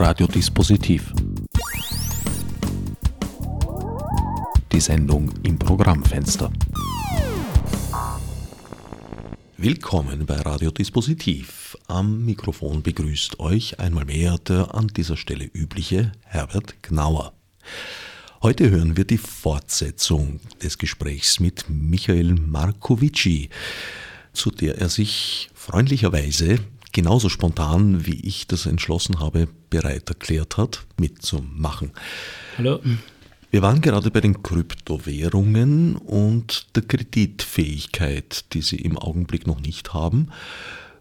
Radiodispositiv. Die Sendung im Programmfenster. Willkommen bei Radiodispositiv. Am Mikrofon begrüßt euch einmal mehr der an dieser Stelle übliche Herbert Gnauer. Heute hören wir die Fortsetzung des Gesprächs mit Michael Markovici, zu der er sich freundlicherweise genauso spontan, wie ich das entschlossen habe, bereit erklärt hat, mitzumachen. Hallo. Wir waren gerade bei den Kryptowährungen und der Kreditfähigkeit, die sie im Augenblick noch nicht haben,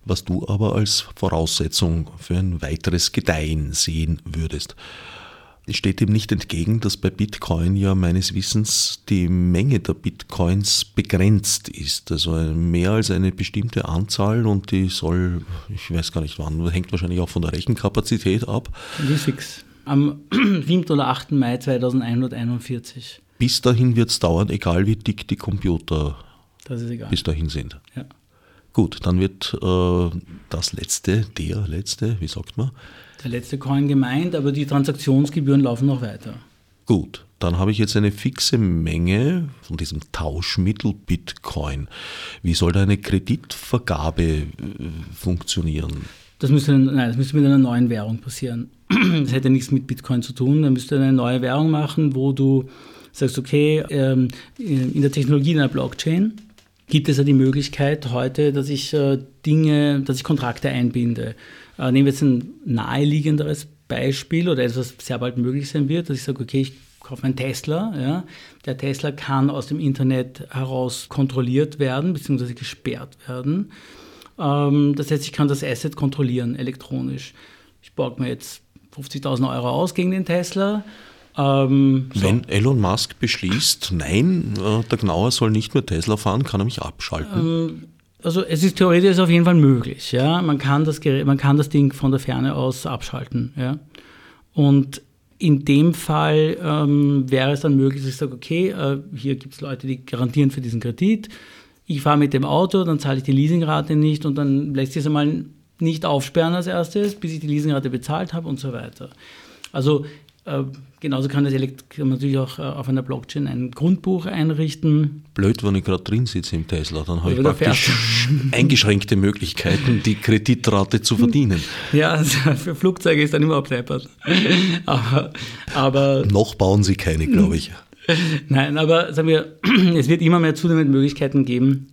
was du aber als Voraussetzung für ein weiteres Gedeihen sehen würdest. Es steht dem nicht entgegen, dass bei Bitcoin ja meines Wissens die Menge der Bitcoins begrenzt ist. Also mehr als eine bestimmte Anzahl und die soll, ich weiß gar nicht wann, hängt wahrscheinlich auch von der Rechenkapazität ab. Die fix. Am 7. oder 8. Mai 2141. Bis dahin wird es dauern, egal wie dick die Computer bis dahin sind. Ja. Gut, dann wird äh, das letzte, der letzte, wie sagt man? Der letzte Coin gemeint, aber die Transaktionsgebühren laufen noch weiter. Gut, dann habe ich jetzt eine fixe Menge von diesem Tauschmittel Bitcoin. Wie soll da eine Kreditvergabe äh, funktionieren? Das müsste, nein, das müsste mit einer neuen Währung passieren. Das hätte nichts mit Bitcoin zu tun. Dann müsste eine neue Währung machen, wo du sagst, okay, ähm, in der Technologie einer Blockchain gibt es ja die Möglichkeit heute, dass ich äh, Dinge, dass ich Kontrakte einbinde. Äh, nehmen wir jetzt ein naheliegenderes Beispiel oder etwas, was sehr bald möglich sein wird, dass ich sage, okay, ich kaufe einen Tesla. Ja. Der Tesla kann aus dem Internet heraus kontrolliert werden, beziehungsweise gesperrt werden. Ähm, das heißt, ich kann das Asset kontrollieren elektronisch. Ich borge mir jetzt 50.000 Euro aus gegen den Tesla. Ähm, so. Wenn Elon Musk beschließt, nein, äh, der Gnauer soll nicht mehr Tesla fahren, kann er mich abschalten. Ähm, also es ist theoretisch auf jeden Fall möglich. Ja? Man, kann das man kann das Ding von der Ferne aus abschalten. Ja? Und in dem Fall ähm, wäre es dann möglich, dass ich sage, okay, äh, hier gibt es Leute, die garantieren für diesen Kredit. Ich fahre mit dem Auto, dann zahle ich die Leasingrate nicht und dann lässt sich es einmal nicht aufsperren als erstes, bis ich die Leasingrate bezahlt habe und so weiter. Also äh, genauso kann, das kann man natürlich auch äh, auf einer Blockchain ein Grundbuch einrichten. Blöd, wenn ich gerade drin sitze im Tesla, dann habe ich praktisch eingeschränkte Möglichkeiten, die Kreditrate zu verdienen. Ja, also für Flugzeuge ist dann immer abdeppert. aber, aber Noch bauen sie keine, glaube ich. Nein, aber sagen wir, es wird immer mehr zunehmend Möglichkeiten geben,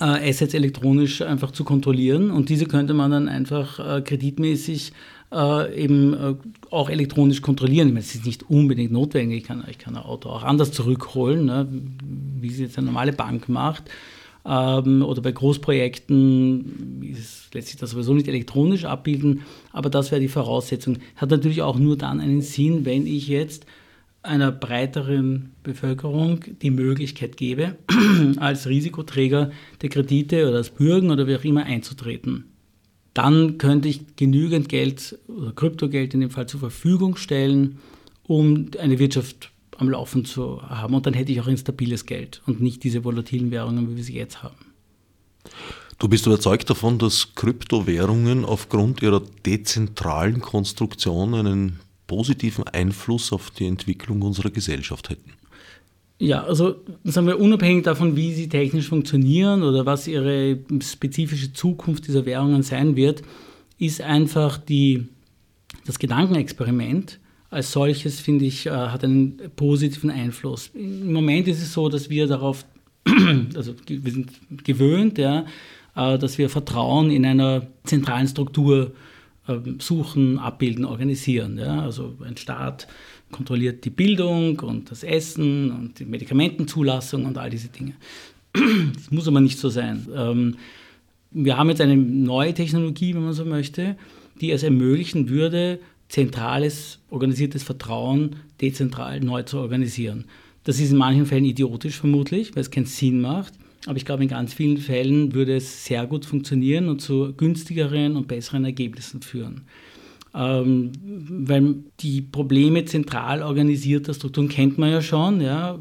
äh, Assets elektronisch einfach zu kontrollieren und diese könnte man dann einfach kreditmäßig äh, eben äh, auch elektronisch kontrollieren. Ich meine, es ist nicht unbedingt notwendig, ich kann, ich kann ein Auto auch anders zurückholen, ne, wie es jetzt eine normale Bank macht. Ähm, oder bei Großprojekten lässt sich das sowieso nicht elektronisch abbilden, aber das wäre die Voraussetzung. Hat natürlich auch nur dann einen Sinn, wenn ich jetzt einer breiteren Bevölkerung die Möglichkeit gebe, als Risikoträger der Kredite oder als Bürgen oder wie auch immer einzutreten. Dann könnte ich genügend Geld oder Kryptogeld in dem Fall zur Verfügung stellen, um eine Wirtschaft am Laufen zu haben. Und dann hätte ich auch ein stabiles Geld und nicht diese volatilen Währungen, wie wir sie jetzt haben. Du bist überzeugt davon, dass Kryptowährungen aufgrund ihrer dezentralen Konstruktion einen positiven Einfluss auf die Entwicklung unserer Gesellschaft hätten? Ja, also sagen wir unabhängig davon, wie sie technisch funktionieren oder was ihre spezifische Zukunft dieser Währungen sein wird, ist einfach die, das Gedankenexperiment als solches, finde ich, äh, hat einen positiven Einfluss. Im Moment ist es so, dass wir darauf, also wir sind gewöhnt, ja, äh, dass wir Vertrauen in einer zentralen Struktur ähm, suchen, abbilden, organisieren. Ja? Also ein Staat kontrolliert die Bildung und das Essen und die Medikamentenzulassung und all diese Dinge. Das muss aber nicht so sein. Ähm, wir haben jetzt eine neue Technologie, wenn man so möchte, die es ermöglichen würde, zentrales, organisiertes Vertrauen dezentral neu zu organisieren. Das ist in manchen Fällen idiotisch vermutlich, weil es keinen Sinn macht. Aber ich glaube, in ganz vielen Fällen würde es sehr gut funktionieren und zu günstigeren und besseren Ergebnissen führen. Ähm, weil die Probleme zentral organisierter Strukturen kennt man ja schon. Ja.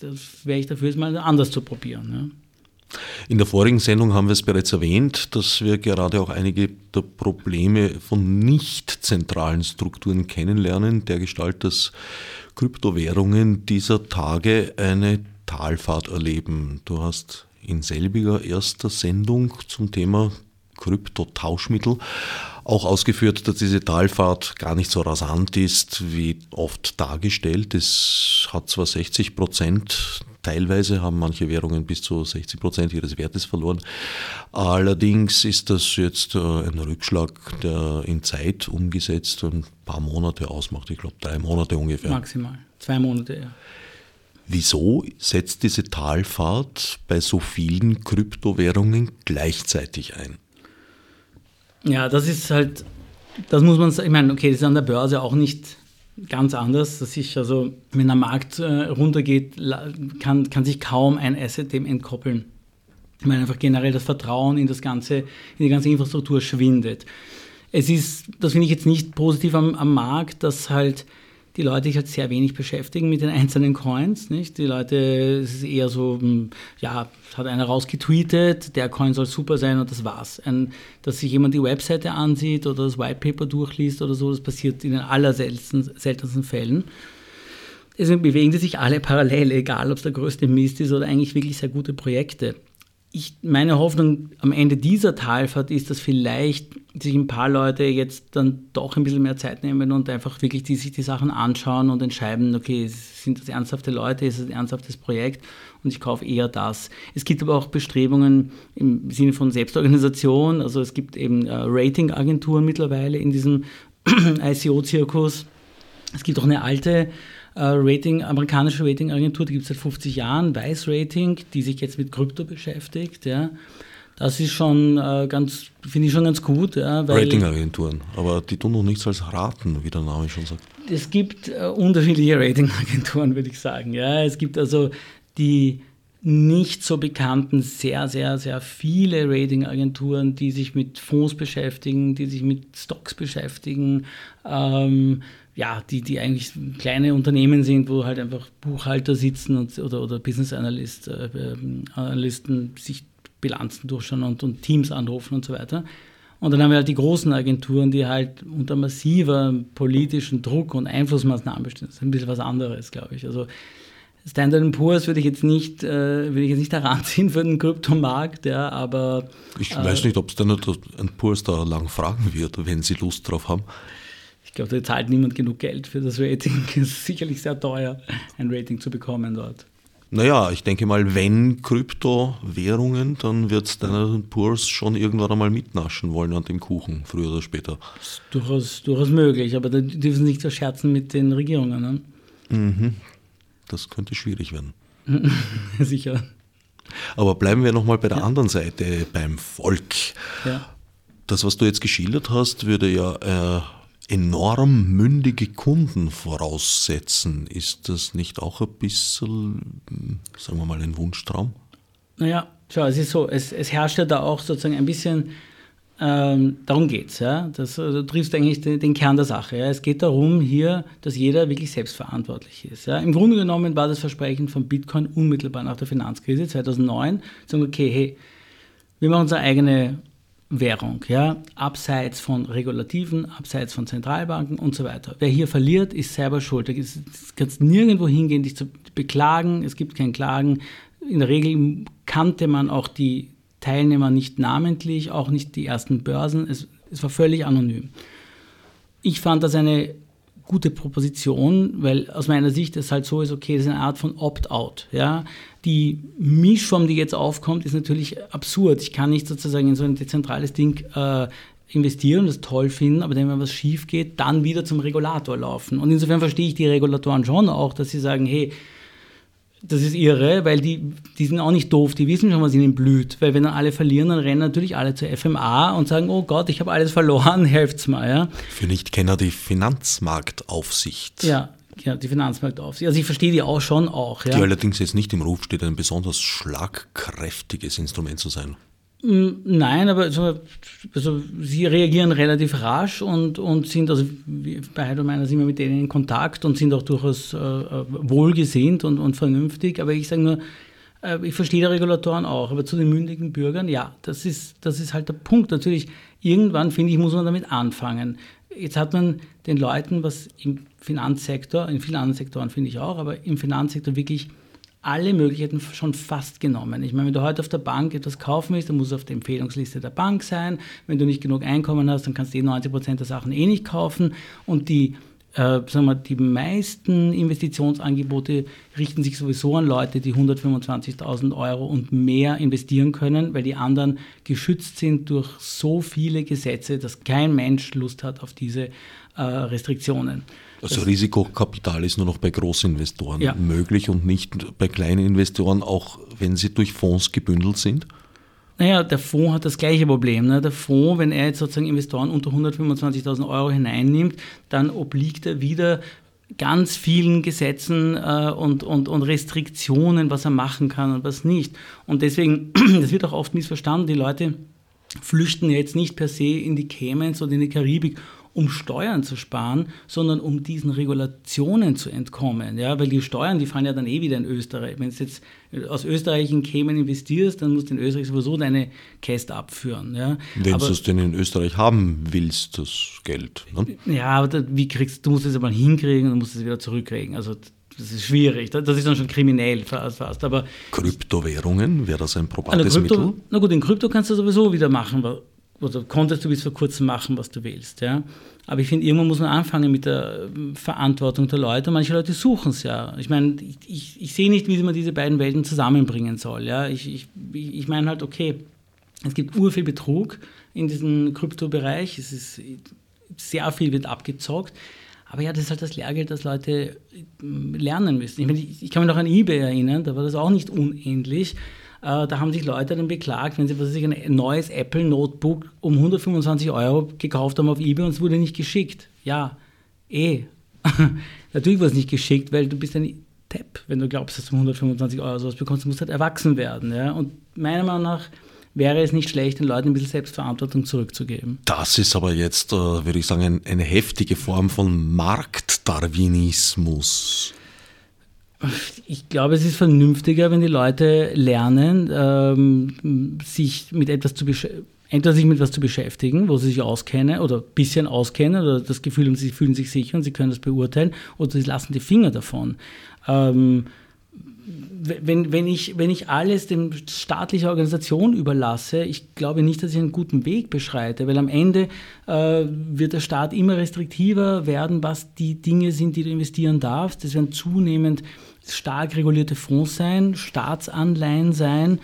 Das wäre ich dafür, es mal anders zu probieren. In der vorigen Sendung haben wir es bereits erwähnt, dass wir gerade auch einige der Probleme von nicht zentralen Strukturen kennenlernen, der Gestalt, dass Kryptowährungen dieser Tage eine Talfahrt erleben. Du hast in selbiger erster Sendung zum Thema Kryptotauschmittel auch ausgeführt, dass diese Talfahrt gar nicht so rasant ist, wie oft dargestellt. Es hat zwar 60 Prozent, teilweise haben manche Währungen bis zu 60 Prozent ihres Wertes verloren. Allerdings ist das jetzt äh, ein Rückschlag, der in Zeit umgesetzt ein paar Monate ausmacht. Ich glaube, drei Monate ungefähr. Maximal. Zwei Monate, ja. Wieso setzt diese Talfahrt bei so vielen Kryptowährungen gleichzeitig ein? Ja, das ist halt, das muss man sagen, ich meine, okay, das ist an der Börse auch nicht ganz anders, dass sich also, wenn der Markt äh, runtergeht, kann, kann sich kaum ein Asset dem entkoppeln. Ich meine einfach generell das Vertrauen in das ganze, in die ganze Infrastruktur schwindet. Es ist, das finde ich jetzt nicht positiv am, am Markt, dass halt die Leute sich halt sehr wenig beschäftigen mit den einzelnen Coins. Nicht? Die Leute, es ist eher so, hm, ja, hat einer rausgetweetet, der Coin soll super sein und das war's. Ein, dass sich jemand die Webseite ansieht oder das White Paper durchliest oder so, das passiert in den allerseltensten Fällen. Deswegen bewegen die sich alle parallel, egal ob es der größte Mist ist oder eigentlich wirklich sehr gute Projekte ich, meine Hoffnung am Ende dieser Talfahrt ist, dass vielleicht sich ein paar Leute jetzt dann doch ein bisschen mehr Zeit nehmen und einfach wirklich die, sich die Sachen anschauen und entscheiden, okay, sind das ernsthafte Leute, ist es ein ernsthaftes Projekt und ich kaufe eher das. Es gibt aber auch Bestrebungen im Sinne von Selbstorganisation, also es gibt eben äh, Ratingagenturen mittlerweile in diesem ICO-Zirkus. Es gibt auch eine alte Rating, amerikanische Ratingagentur, die gibt es seit 50 Jahren, Weiß Rating, die sich jetzt mit Krypto beschäftigt. Ja. Das ist schon äh, ganz, finde ich schon ganz gut. Ja, Ratingagenturen, aber die tun noch nichts als raten, wie der Name schon sagt. Es gibt äh, unterschiedliche Ratingagenturen, würde ich sagen. Ja. Es gibt also die nicht so bekannten sehr, sehr, sehr viele Ratingagenturen, die sich mit Fonds beschäftigen, die sich mit Stocks beschäftigen, ähm, ja, die, die eigentlich kleine Unternehmen sind, wo halt einfach Buchhalter sitzen und, oder, oder Business Analyst, äh, ähm, Analysten sich Bilanzen durchschauen und, und Teams anrufen und so weiter. Und dann haben wir halt die großen Agenturen, die halt unter massiver politischen Druck und Einflussmaßnahmen bestehen. Das ist ein bisschen was anderes, glaube ich. Also Standard Poor's würde ich jetzt nicht, äh, würde ich jetzt nicht heranziehen für den Kryptomarkt, ja, aber. Ich äh, weiß nicht, ob Standard Poor's da lang fragen wird, wenn sie Lust drauf haben glaube, da zahlt niemand genug Geld für das Rating. Es ist sicherlich sehr teuer, ein Rating zu bekommen dort. Naja, ich denke mal, wenn Kryptowährungen, dann wird Standard Poor's schon irgendwann einmal mitnaschen wollen an dem Kuchen, früher oder später. Das ist durchaus, durchaus möglich, aber da dürfen sie nicht verscherzen mit den Regierungen. Ne? Mhm. Das könnte schwierig werden. Sicher. Aber bleiben wir nochmal bei der ja. anderen Seite, beim Volk. Ja. Das, was du jetzt geschildert hast, würde ja äh, enorm mündige Kunden voraussetzen. Ist das nicht auch ein bisschen, sagen wir mal, ein Wunschtraum? Naja, schau, es ist so, es, es herrscht ja da auch sozusagen ein bisschen, ähm, darum geht es. Ja? Das, also, du triffst eigentlich den, den, Kern der Sache. Ja? Es geht darum hier, dass jeder wirklich selbstverantwortlich ist. Ja? Im Grunde genommen war das Versprechen von Bitcoin unmittelbar nach der Finanzkrise 2009, sagen, okay, hey, wir machen unsere eigene Währung, ja, abseits von Regulativen, abseits von Zentralbanken und so weiter. Wer hier verliert, ist selber schuld. Du kannst nirgendwo hingehen, dich zu beklagen, es gibt kein Klagen. In der Regel kannte man auch die Teilnehmer nicht namentlich, auch nicht die ersten Börsen. Es, es war völlig anonym. Ich fand das eine gute Proposition, weil aus meiner Sicht es halt so ist, okay, das ist eine Art von Opt-out. Ja? Die Mischform, die jetzt aufkommt, ist natürlich absurd. Ich kann nicht sozusagen in so ein dezentrales Ding äh, investieren, das toll finden, aber wenn was schief geht, dann wieder zum Regulator laufen. Und insofern verstehe ich die Regulatoren schon auch, dass sie sagen, hey, das ist irre, weil die, die sind auch nicht doof, die wissen schon, was ihnen blüht. Weil wenn dann alle verlieren, dann rennen natürlich alle zur FMA und sagen, oh Gott, ich habe alles verloren, helft's mal. Ja. Für Nichtkenner die Finanzmarktaufsicht. Ja, ja, die Finanzmarktaufsicht. Also ich verstehe die auch schon auch. Ja. Die allerdings jetzt nicht im Ruf steht, ein besonders schlagkräftiges Instrument zu sein. Mm, nein, aber also, sie reagieren relativ rasch und, und sind, also bei Heidel meiner sind wir mit denen in Kontakt und sind auch durchaus äh, äh, wohlgesinnt und, und vernünftig. Aber ich sage nur, Äh, ich verstehe die Regulatoren auch, aber zu den mündigen Bürgern, ja, das ist, das ist halt der Punkt. Natürlich, irgendwann, finde ich, muss man damit anfangen. Jetzt hat man den Leuten, was im Finanzsektor, in vielen anderen Sektoren finde ich auch, aber im Finanzsektor wirklich alle Möglichkeiten schon fast genommen. Ich meine, wenn du heute auf der Bank etwas kaufen willst, dann muss es auf der Empfehlungsliste der Bank sein. Wenn du nicht genug Einkommen hast, dann kannst du eh 90 Prozent der Sachen eh nicht kaufen. Und die äh, sagen wir, die meisten Investitionsangebote richten sich sowieso an Leute, die 125.000 Euro und mehr investieren können, weil die anderen geschützt sind durch so viele Gesetze, dass kein Mensch Lust hat auf diese äh, Restriktionen. Also Risikokapital ist nur noch bei Großinvestoren ja. möglich und nicht bei kleinen Investoren, auch wenn sie durch Fonds gebündelt sind? Naja, der Fonds hat das gleiche Problem. Ne? Der Fonds, wenn er jetzt sozusagen Investoren unter 125.000 Euro hineinnimmt, dann obliegt er wieder ganz vielen Gesetzen äh, und, und, und Restriktionen, was er machen kann und was nicht. Und deswegen, das wird auch oft missverstanden, die Leute flüchten jetzt nicht per se in die Caymans oder in die Karibik, um Steuern zu sparen, sondern um diesen Regulationen zu entkommen. Ja, weil die Steuern, die fahren ja dann eh wieder in Österreich. Wenn du jetzt aus Österreich in Cayman investierst, dann musst du in Österreich sowieso deine Käste abführen. Ja. Wenn du es denn in Österreich haben willst, das Geld. Ne? Ja, aber wie kriegst du musst es aber hinkriegen und musst es wieder zurückkriegen. Also das ist schwierig. Das ist dann schon kriminell fast. Aber Kryptowährungen, wäre das ein probates Krypto, Mittel? Na gut, in Krypto kannst du sowieso wieder machen, oder konntest du bis vor kurzem machen, was du willst. Ja? Aber ich finde, irgendwann muss man anfangen mit der ähm, Verantwortung der Leute. Manche Leute suchen es ja. Ich meine, ich, ich, ich sehe nicht, wie man diese beiden Welten zusammenbringen soll. Ja? Ich, ich, ich meine halt, okay, es gibt urviel Betrug in diesem Kryptobereich. Es ist sehr viel wird abgezockt. Aber ja, das ist halt das Lehrgeld, das Leute ähm, lernen müssen. Ich, meine, ich kann mich noch an eBay erinnern, da war das auch nicht unähnlich. Äh, da haben sich Leute dann beklagt, wenn sie was ich, ein neues Apple Notebook um 125 Euro gekauft haben auf eBay und es wurde nicht geschickt. Ja, eh. Natürlich war es nicht geschickt, weil du bist ein Depp, wenn du glaubst, dass du 125 Euro sowas bekommst. Du musst halt erwachsen werden. Ja? Und meiner Meinung nach wäre es nicht schlecht, den Leuten ein bisschen Selbstverantwortung zurückzugeben. Das ist aber jetzt, äh, würde ich sagen, eine heftige Form von Marktdarwinismus. Ich glaube, es ist vernünftiger, wenn die Leute lernen, ähm, sich mit etwas zu entweder sich mit etwas zu beschäftigen, wo sie sich auskennen oder ein bisschen auskennen oder das Gefühl haben, sie fühlen sich sicher und sie können das beurteilen, oder sie lassen die Finger davon. Ähm, wenn, wenn, ich, wenn ich alles dem staatlichen Organisation überlasse, ich glaube nicht, dass ich einen guten Weg beschreite, weil am Ende äh, wird der Staat immer restriktiver werden, was die Dinge sind, die du investieren darfst. Das werden zunehmend stark regulierte Fonds sein, Staatsanleihen sein.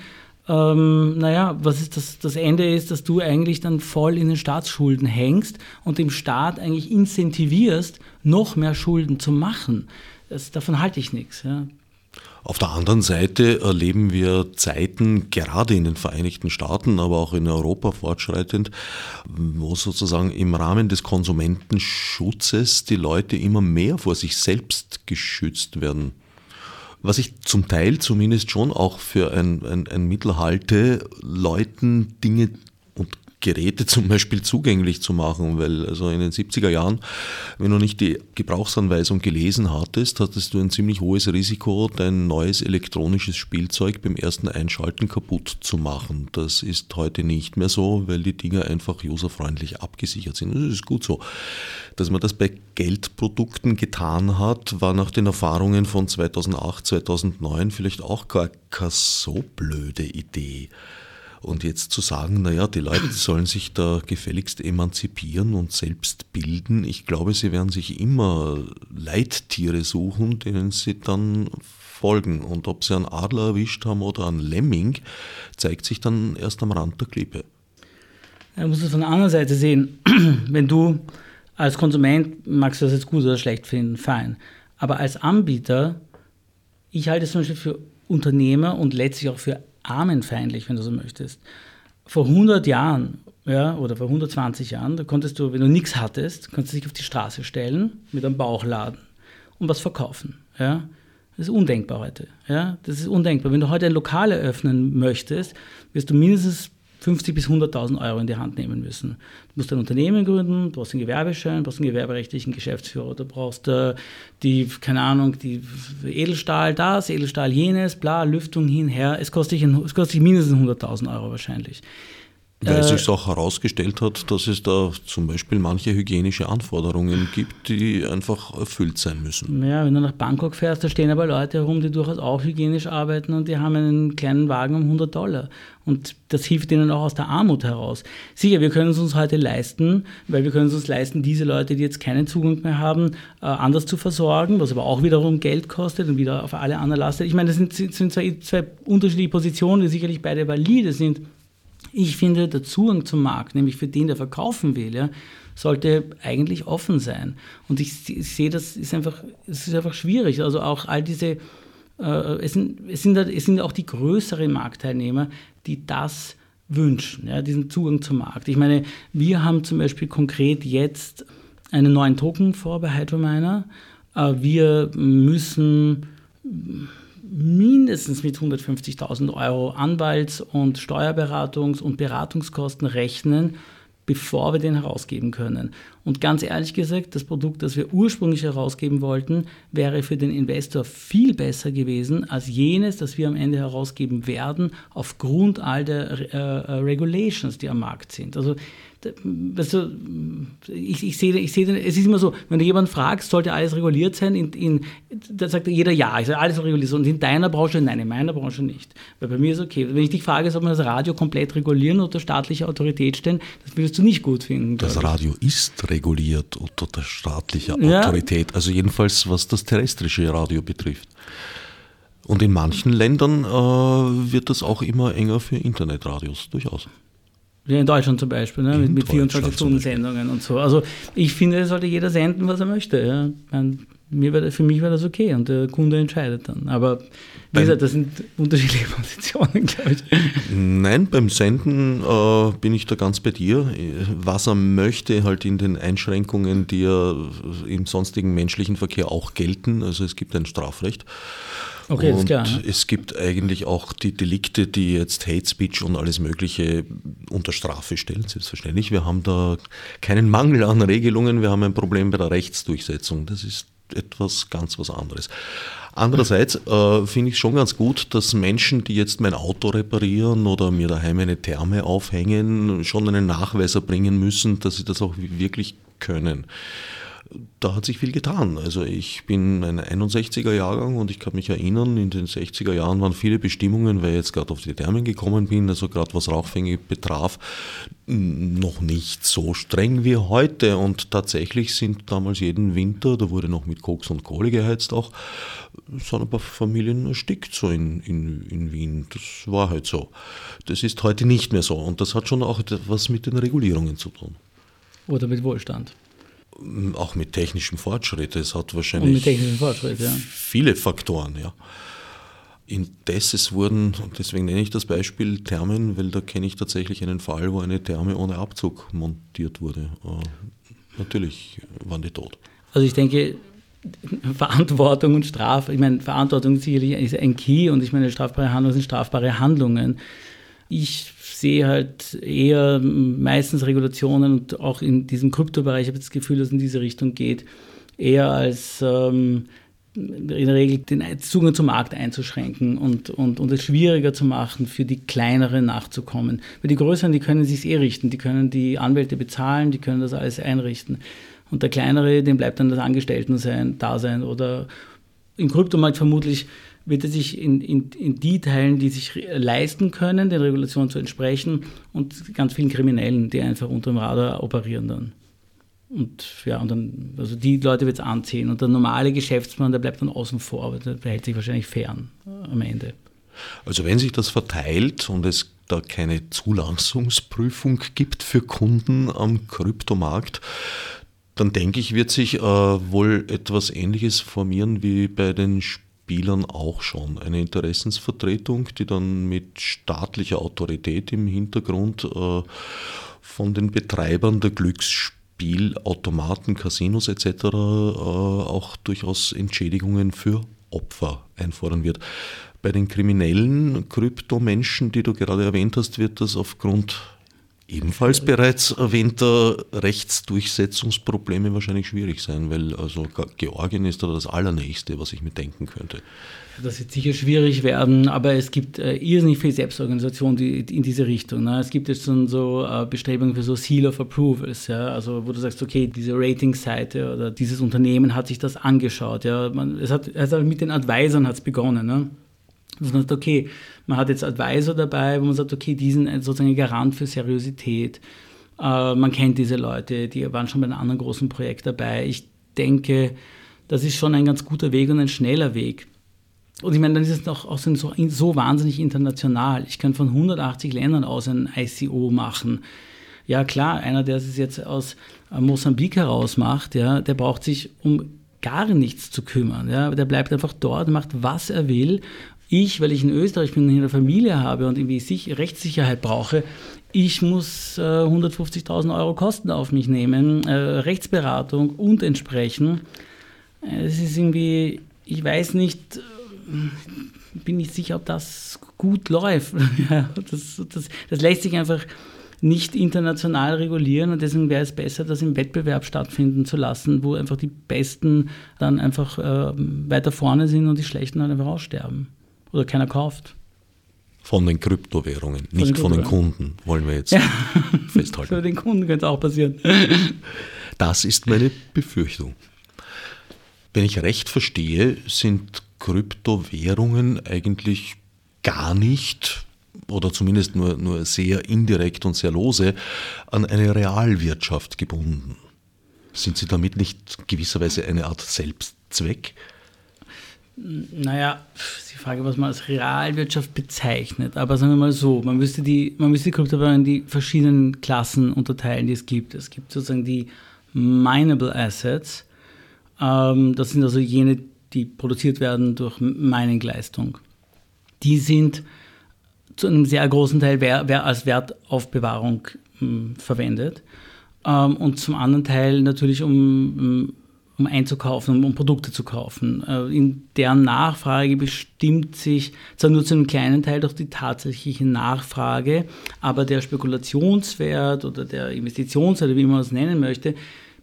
Ähm, naja, was ist das? Das Ende ist, dass du eigentlich dann voll in den Staatsschulden hängst und dem Staat eigentlich incentivierst, noch mehr Schulden zu machen. Das, davon halte ich nichts. Ja. Auf der anderen Seite erleben wir Zeiten, gerade in den Vereinigten Staaten, aber auch in Europa fortschreitend, wo sozusagen im Rahmen des Konsumentenschutzes die Leute immer mehr vor sich selbst geschützt werden. Was ich zum Teil zumindest schon auch für ein, ein, ein Mittel halte, Leuten Dinge Geräte zum Beispiel zugänglich zu machen, weil also in den 70er Jahren, wenn du nicht die Gebrauchsanweisung gelesen hattest, hattest du ein ziemlich hohes Risiko, dein neues elektronisches Spielzeug beim ersten Einschalten kaputt zu machen. Das ist heute nicht mehr so, weil die Dinge einfach userfreundlich abgesichert sind. Das ist gut so. Dass man das bei Geldprodukten getan hat, war nach den Erfahrungen von 2008, 2009 vielleicht auch gar keine so blöde Idee. Und jetzt zu sagen, naja, die Leute sollen sich da gefälligst emanzipieren und selbst bilden, ich glaube, sie werden sich immer Leittiere suchen, denen sie dann folgen. Und ob sie einen Adler erwischt haben oder einen Lemming, zeigt sich dann erst am Rand der Klippe. Man muss es von der anderen Seite sehen. Wenn du als Konsument magst du das jetzt gut oder schlecht finden, fein. Aber als Anbieter, ich halte es zum Beispiel für Unternehmer und letztlich auch für armenfeindlich, wenn du so möchtest. Vor 100 Jahren ja, oder vor 120 Jahren, da konntest du, wenn du nichts hattest, konntest du dich auf die Straße stellen mit einem Bauchladen und was verkaufen. Ja. Das ist undenkbar heute. Ja. Das ist undenkbar. Wenn du heute ein Lokal eröffnen möchtest, wirst du mindestens 50 bis 100.000 Euro in die Hand nehmen müssen. Du musst ein Unternehmen gründen, du brauchst einen Gewerbeschein, du brauchst einen gewerberechtlichen Geschäftsführer, du brauchst äh, die, keine Ahnung, die Edelstahl das, Edelstahl jenes, bla, Lüftung hin, her. Es kostet dich, es kostet mindestens 100.000 Euro wahrscheinlich. Weil äh, sich auch herausgestellt hat, dass es da zum Beispiel manche hygienische Anforderungen gibt, die einfach erfüllt sein müssen. Ja, wenn du nach Bangkok fährst, da stehen aber Leute herum, die durchaus auch hygienisch arbeiten und die haben einen kleinen Wagen um 100 Dollar. Und das hilft ihnen auch aus der Armut heraus. Sicher, wir können es uns heute leisten, weil wir können es uns leisten, diese Leute, die jetzt keinen Zugang mehr haben, äh, anders zu versorgen, was aber auch wiederum Geld kostet und wieder auf alle anderen lastet. Ich meine, das sind, sind zwei, zwei unterschiedliche Positionen, die sicherlich beide valide sind. Ich finde, der Zugang zum Markt, nämlich für den, der verkaufen will, ja, sollte eigentlich offen sein. Und ich, ich sehe, das ist einfach, es ist einfach schwierig. Also auch all diese, äh, es, sind, es, sind, es sind auch die größeren Marktteilnehmer, die das wünschen, ja, diesen Zugang zum Markt. Ich meine, wir haben zum Beispiel konkret jetzt einen neuen Token vor bei Hydrominer. Äh, wir müssen mindestens mit 150.000 Euro Anwalts- und Steuerberatungs- und Beratungskosten rechnen, bevor wir den herausgeben können. Und ganz ehrlich gesagt, das Produkt, das wir ursprünglich herausgeben wollten, wäre für den Investor viel besser gewesen als jenes, das wir am Ende herausgeben werden, aufgrund all der äh, äh Regulations, die am Markt sind. Also also, ich, ich, sehe, ich sehe, es ist immer so, wenn du jemanden fragst, sollte alles reguliert sein, in, in, da sagt jeder ja, ich sage, alles reguliert. Und in deiner Branche, nein, in meiner Branche nicht. Weil bei mir ist okay. Wenn ich dich frage, soll man das Radio komplett regulieren oder staatliche Autorität stellen, das würdest du nicht gut finden. Das Radio ist reguliert unter der staatlichen ja. Autorität, also jedenfalls was das terrestrische Radio betrifft. Und in manchen Ländern äh, wird das auch immer enger für Internetradios, durchaus. Ja, in Deutschland zum Beispiel, ne? mit, mit 24-Stunden-Sendungen und so. Also ich finde, es sollte jeder senden, was er möchte. Ja? Meine, mir für mich wäre das okay und der Kunde entscheidet dann. Aber wie gesagt, das sind unterschiedliche Positionen, glaube ich. Nein, beim Senden äh, bin ich da ganz bei dir. Was er möchte, halt in den Einschränkungen, die ja im sonstigen menschlichen Verkehr auch gelten. Also es gibt ein Strafrecht. Okay, und ist klar. es gibt eigentlich auch die Delikte, die jetzt Hate Speech und alles Mögliche unter Strafe stellen, selbstverständlich. Wir haben da keinen Mangel an Regelungen, wir haben ein Problem bei der Rechtsdurchsetzung. Das ist etwas ganz was anderes. Andererseits äh, finde ich schon ganz gut, dass Menschen, die jetzt mein Auto reparieren oder mir daheim eine Therme aufhängen, schon einen Nachweis erbringen müssen, dass sie das auch wirklich können da hat sich viel getan. Also ich bin ein 61er Jahrgang und ich kann mich erinnern, in den 60er Jahren waren viele Bestimmungen, weil ich jetzt gerade auf die Thermen gekommen bin, also gerade was Rauchfänge betraf, noch nicht so streng wie heute. Und tatsächlich sind damals jeden Winter, da wurde noch mit Koks und Kohle geheizt auch, sind ein paar Familien erstickt so in, in, in Wien. Das war halt so. Das ist heute nicht mehr so. Und das hat schon auch etwas mit den Regulierungen zu tun. Oder mit Wohlstand auch mit technischem Fortschritt. Es hat wahrscheinlich ja. viele Faktoren. Ja. Indes wurden, und deswegen nenne ich das Beispiel Thermen, weil da kenne ich tatsächlich einen Fall, wo eine Therme ohne Abzug montiert wurde. Äh, natürlich waren die tot. Also ich denke, Verantwortung und Strafe, ich meine, Verantwortung sicherlich ist ein Key und ich meine, strafbare Handlungen sind strafbare Handlungen. Ich sehe halt eher meistens Regulationen und auch in diesem Kryptobereich habe ich das Gefühl, dass es in diese Richtung geht, eher als ähm, in der Regel den Zugang zum Markt einzuschränken und, und, und es schwieriger zu machen, für die kleineren nachzukommen. Weil die größeren, die können sich eh richten, die können die Anwälte bezahlen, die können das alles einrichten. Und der kleinere, dem bleibt dann das Angestellten-Dasein oder im Kryptomarkt vermutlich wird er sich in, in, in die teilen, die sich leisten können, den Regulationen zu entsprechen und ganz vielen Kriminellen, die einfach unter dem Radar operieren dann. Und ja, und dann, also die Leute wird es anziehen. Und der normale Geschäftsmann, der bleibt dann außen vor, aber der behält sich wahrscheinlich fern äh, am Ende. Also wenn sich das verteilt und es da keine Zulassungsprüfung gibt für Kunden am Kryptomarkt, dann denke ich, wird sich äh, wohl etwas Ähnliches formieren wie bei den Spielen Spielern auch schon eine Interessensvertretung, die dann mit staatlicher Autorität im Hintergrund äh, von den Betreibern der Glücksspielautomaten, Casinos etc. Äh, auch durchaus Entschädigungen für Opfer einfordern wird. Bei den kriminellen Kryptomenschen, die du gerade erwähnt hast, wird das aufgrund ebenfalls bereits erwähnter Rechtsdurchsetzungsprobleme wahrscheinlich schwierig sein, weil also Georgien ist da das Allernächste, was ich mir denken könnte. Das wird sicher schwierig werden, aber es gibt äh, irrsinnig viel Selbstorganisation die, in diese Richtung. Ne? Es gibt jetzt so äh, Bestrebungen für so Seal of Approvals, ja? also wo du sagst, okay, diese Ratingseite oder dieses Unternehmen hat sich das angeschaut. Ja? Man, es, hat, hat mit den Advisern hat's begonnen. Ne? Dass man sagt, okay, man hat jetzt Advisor dabei, wo man sagt, okay, die sind sozusagen Garant für Seriosität. Äh, man kennt diese Leute, die waren schon bei einem anderen großen Projekt dabei. Ich denke, das ist schon ein ganz guter Weg und ein schneller Weg. Und ich meine, dann ist es auch so, so wahnsinnig international. Ich kann von 180 Ländern aus ein ICO machen. Ja, klar, einer, der es jetzt aus äh, Mosambik heraus macht, ja, der braucht sich um gar nichts zu kümmern. Ja. Der bleibt einfach dort, macht, was er will. Ich, weil ich in Österreich bin und eine Familie habe und irgendwie sich, Rechtssicherheit brauche, ich muss äh, 150.000 Euro Kosten auf mich nehmen, äh, Rechtsberatung und entsprechen. Äh, es ist irgendwie, ich weiß nicht, bin nicht sicher, ob das gut läuft. das, das, das lässt sich einfach nicht international regulieren und deswegen wäre es besser, das im Wettbewerb stattfinden zu lassen, wo einfach die Besten dann einfach äh, weiter vorne sind und die Schlechten halt einfach aussterben oder keiner kauft. Von den Kryptowährungen, von nicht den von den Kunden, wollen wir jetzt ja. festhalten. Von den Kunden könnte es auch passieren. Das ist meine Befürchtung. Wenn ich recht verstehe, sind Kryptowährungen eigentlich gar nicht oder zumindest nur, nur sehr indirekt und sehr lose an eine Realwirtschaft gebunden. Sind sie damit nicht gewisserweise eine Art Selbstzweck? Naja, die Frage, was man als Realwirtschaft bezeichnet. Aber sagen wir mal so, man müsste die, man müsste die Kryptowährungen in die verschiedenen Klassen unterteilen, die es gibt. Es gibt sozusagen die Mineable Assets. Ähm, das sind also jene, die produziert werden durch Miningleistung, die sind zu einem sehr großen Teil als Wertaufbewahrung hm, verwendet ähm, und zum anderen Teil natürlich um, hm, um einzukaufen, um, um Produkte zu kaufen. Äh, in deren Nachfrage bestimmt sich zwar nur zu einem kleinen Teil durch die tatsächliche Nachfrage, aber der Spekulationswert oder der Investitionswert, wie man es nennen möchte,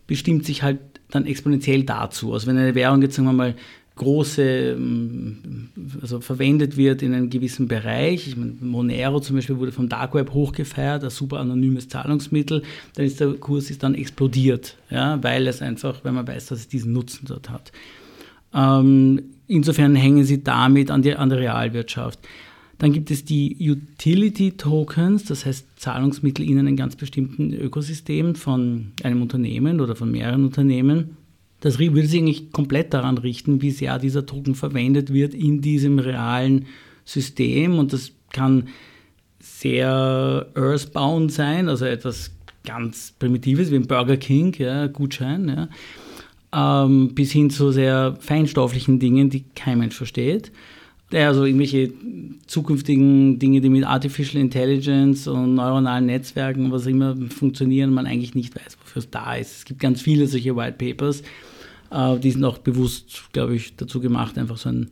bestimmt sich halt dann exponentiell dazu. Also wenn eine Währung jetzt sagen wir mal große, ähm, also verwendet wird in einem gewissen Bereich. Ich meine, Monero zum Beispiel wurde vom Dark Web hochgefeiert, ein super anonymes Zahlungsmittel. Dann ist der Kurs ist dann explodiert, ja, weil es einfach, wenn man weiß, dass es diesen Nutzen dort hat. Ähm, insofern hängen sie damit an, die, an der Realwirtschaft. Dann gibt es die Utility Tokens, das heißt Zahlungsmittel in einem ganz bestimmten Ökosystem von einem Unternehmen oder von mehreren Unternehmen. Das würde sich eigentlich komplett daran richten, wie sehr dieser Token verwendet wird in diesem realen System. Und das kann sehr earthbound sein, also etwas ganz Primitives wie ein Burger King, ja, Gutschein, ja, ähm, bis hin zu sehr feinstofflichen Dingen, die kein Mensch versteht also irgendwelche zukünftigen Dinge, die mit Artificial Intelligence und neuronalen Netzwerken, was immer funktionieren, man eigentlich nicht weiß, wofür es da ist. Es gibt ganz viele solche White Papers, die sind auch bewusst, glaube ich, dazu gemacht, einfach so ein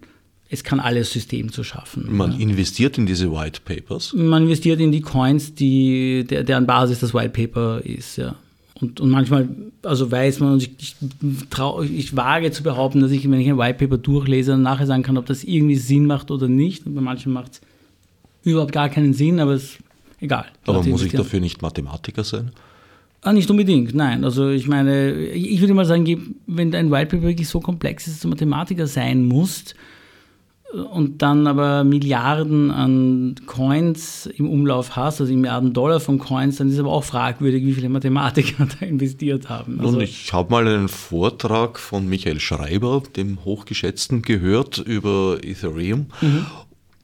es kann alles System zu schaffen. Man ja. investiert in diese White Papers? Man investiert in die Coins, die, der, deren Basis das White Paper ist, ja. Und, und manchmal, also weiß man, und ich, ich, trau, ich wage zu behaupten, dass ich, wenn ich ein White Paper durchlese, dann nachher sagen kann, ob das irgendwie Sinn macht oder nicht. Und bei manchen macht es überhaupt gar keinen Sinn, aber es ist egal. Aber muss ich dafür nicht Mathematiker sein? Ah, nicht unbedingt, nein. Also ich meine, ich würde mal sagen, wenn dein White Paper wirklich so komplex ist, dass du Mathematiker sein musst, und dann aber Milliarden an Coins im Umlauf hast, also Milliarden Dollar von Coins, dann ist aber auch fragwürdig, wie viele Mathematiker da investiert haben. Also ich habe mal einen Vortrag von Michael Schreiber, dem Hochgeschätzten, gehört über Ethereum. Mhm.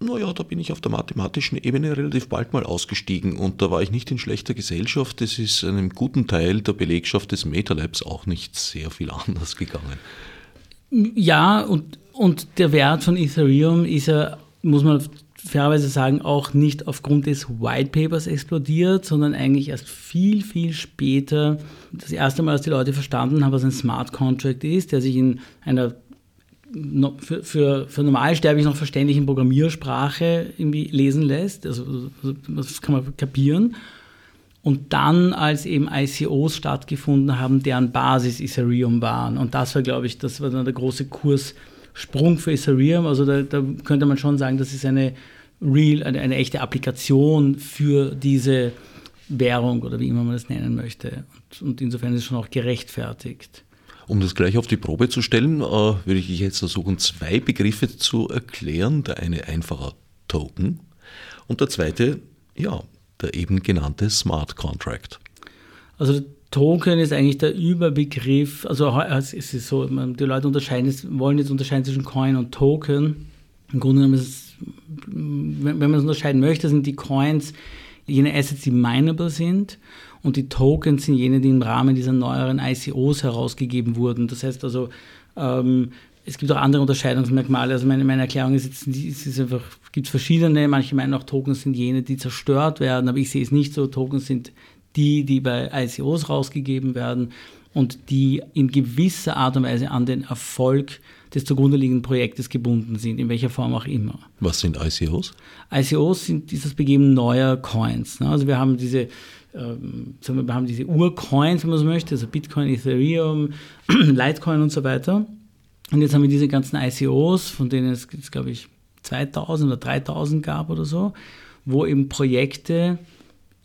Naja, da bin ich auf der mathematischen Ebene relativ bald mal ausgestiegen und da war ich nicht in schlechter Gesellschaft. Es ist einem guten Teil der Belegschaft des MetaLabs auch nicht sehr viel anders gegangen. Ja, und und der Wert von Ethereum ist ja, muss man fairerweise sagen, auch nicht aufgrund des White Papers explodiert, sondern eigentlich erst viel, viel später. Das erste Mal, dass die Leute verstanden haben, was ein Smart Contract ist, der sich in einer für, für, für Normalsterblich noch verständlichen Programmiersprache irgendwie lesen lässt. Also das kann man kapieren. Und dann, als eben ICOs stattgefunden haben, deren Basis Ethereum waren. Und das war, glaube ich, das war dann der große Kurssprung für Ethereum. Also da, da könnte man schon sagen, das ist eine real, eine, eine echte Applikation für diese Währung oder wie immer man das nennen möchte. Und, und insofern ist es schon auch gerechtfertigt. Um das gleich auf die Probe zu stellen, äh, würde ich jetzt versuchen, zwei Begriffe zu erklären. Der eine einfacher Token und der zweite, ja, der eben genannte Smart Contract. Also Token ist eigentlich der Überbegriff, also es ist so, die Leute unterscheiden, wollen jetzt unterscheiden zwischen Coin und Token. Im Grunde genommen ist es, wenn man es unterscheiden möchte, sind die Coins jene Assets, die mineable sind und die Tokens sind jene, die im Rahmen dieser neueren ICOs herausgegeben wurden. Das heißt also, ähm, es gibt auch andere Unterscheidungsmerkmale. Also meine, meine Erklärung ist jetzt, es ist einfach, gibt verschiedene, manche meinen auch, Tokens sind jene, die zerstört werden, aber ich sehe es nicht so. Tokens sind die, die bei ICOs rausgegeben werden und die in gewisser Art und Weise an den Erfolg des zugrunde liegenden Projektes gebunden sind, in welcher Form auch immer. Was sind ICOs? ICOs sind dieses Begeben neuer Coins. Ne? Also wir haben diese ähm, wir, haben diese Urcoins, wenn man so möchte, also Bitcoin, Ethereum, Litecoin und so weiter. Und jetzt haben wir diese ganzen ICOs, von denen es, jetzt, glaube ich, 2000 oder 3000 gab oder so, wo eben Projekte,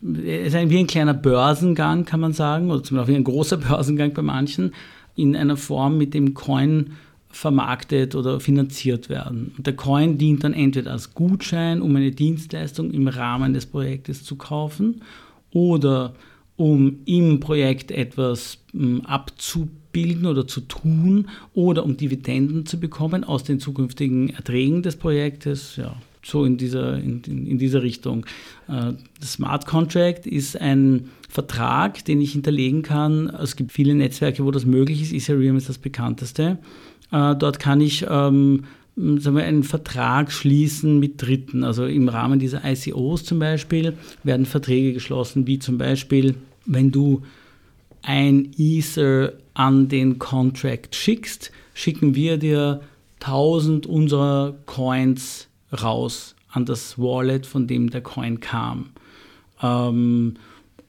ist wie ein kleiner Börsengang, kann man sagen, oder zumindest auch wie ein großer Börsengang bei manchen, in einer Form mit dem Coin vermarktet oder finanziert werden. Und der Coin dient dann entweder als Gutschein, um eine Dienstleistung im Rahmen des Projektes zu kaufen oder um im Projekt etwas hm, abzubilden oder zu tun oder um Dividenden zu bekommen aus den zukünftigen Erträgen des Projektes. Ja, so in dieser, in, in dieser Richtung. Äh, Smart Contract ist ein Vertrag, den ich hinterlegen kann. Es gibt viele Netzwerke, wo das möglich ist. Ethereum ist das bekannteste. Äh, dort kann ich ähm, sagen wir, einen Vertrag schließen mit Dritten. Also im Rahmen dieser ICOs zum Beispiel werden Verträge geschlossen, wie zum Beispiel, wenn du ein Ether an den Contract schickst, schicken wir dir 1000 unserer Coins raus an das Wallet, von dem der Coin kam. Ähm,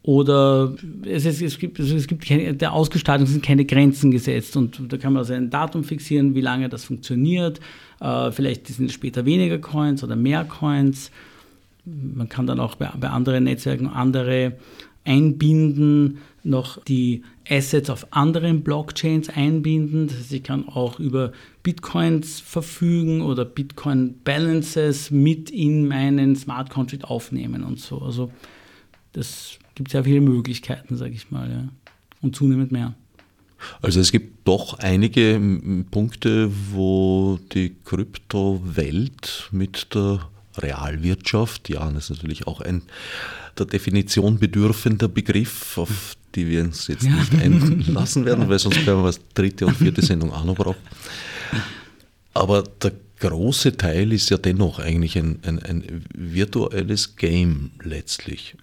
oder es, ist, es gibt, es gibt keine, der Ausgestaltung sind keine Grenzen gesetzt und da kann man also ein Datum fixieren, wie lange das funktioniert. Äh, vielleicht sind es später weniger Coins oder mehr Coins. Man kann dann auch bei, bei anderen Netzwerken andere einbinden, noch die Assets auf anderen Blockchains einbinden. Das heißt, ich kann auch über Bitcoins verfügen oder Bitcoin Balances mit in meinen Smart Contract aufnehmen und so. Also das gibt sehr viele Möglichkeiten, sage ich mal, ja. und zunehmend mehr. Also es gibt doch einige Punkte, wo die Kryptowelt mit der Realwirtschaft, ja, das ist natürlich auch ein der Definition bedürfender Begriff, auf die wir uns jetzt ja. nicht einlassen werden, weil sonst werden wir was dritte und vierte Sendung auch noch brauchen. Aber der große Teil ist ja dennoch eigentlich ein, ein, ein virtuelles Game letztlich.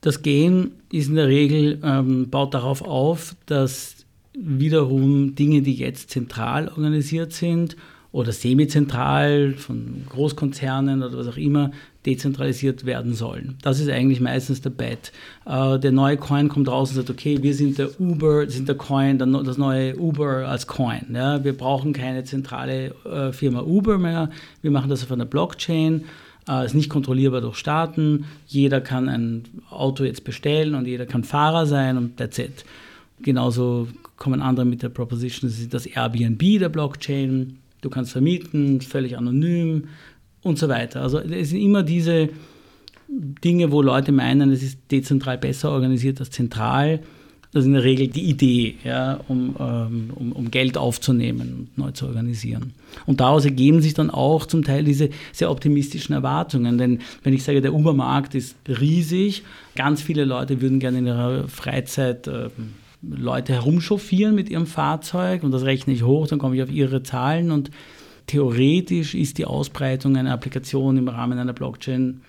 Das Game ist in der Regel, ähm, baut darauf auf, dass wiederum Dinge, die jetzt zentral organisiert sind oder semizentral von Großkonzernen oder was auch immer, dezentralisiert werden sollen. Das ist eigentlich meistens der Bet. Äh, der neue Coin kommt raus und sagt, okay, wir sind der Uber, sind der Coin, das neue Uber als Coin. Wir brauchen keine zentrale äh, Firma Uber mehr, wir machen das auf einer Blockchain äh, ist nicht kontrollierbar durch Staaten. Jeder kann ein Auto jetzt bestellen und jeder kann Fahrer sein und that's it. Genauso kommen andere mit der Proposition, das ist das Airbnb der Blockchain. Du kannst vermieten, völlig anonym und so weiter. Also es sind immer diese Dinge, wo Leute meinen, es ist dezentral besser organisiert als zentral. Das ist in der Regel die Idee, ja, um, ähm, um, um, Geld aufzunehmen und neu zu organisieren. Und daraus ergeben sich dann auch zum Teil diese sehr optimistischen Erwartungen. Denn wenn ich sage, der Ubermarkt ist riesig, ganz viele Leute würden gerne in ihrer Freizeit äh, Leute herumchauffieren mit ihrem Fahrzeug und das rechne ich hoch, dann komme ich auf ihre Zahlen und theoretisch ist die Ausbreitung einer Applikation im Rahmen einer Blockchain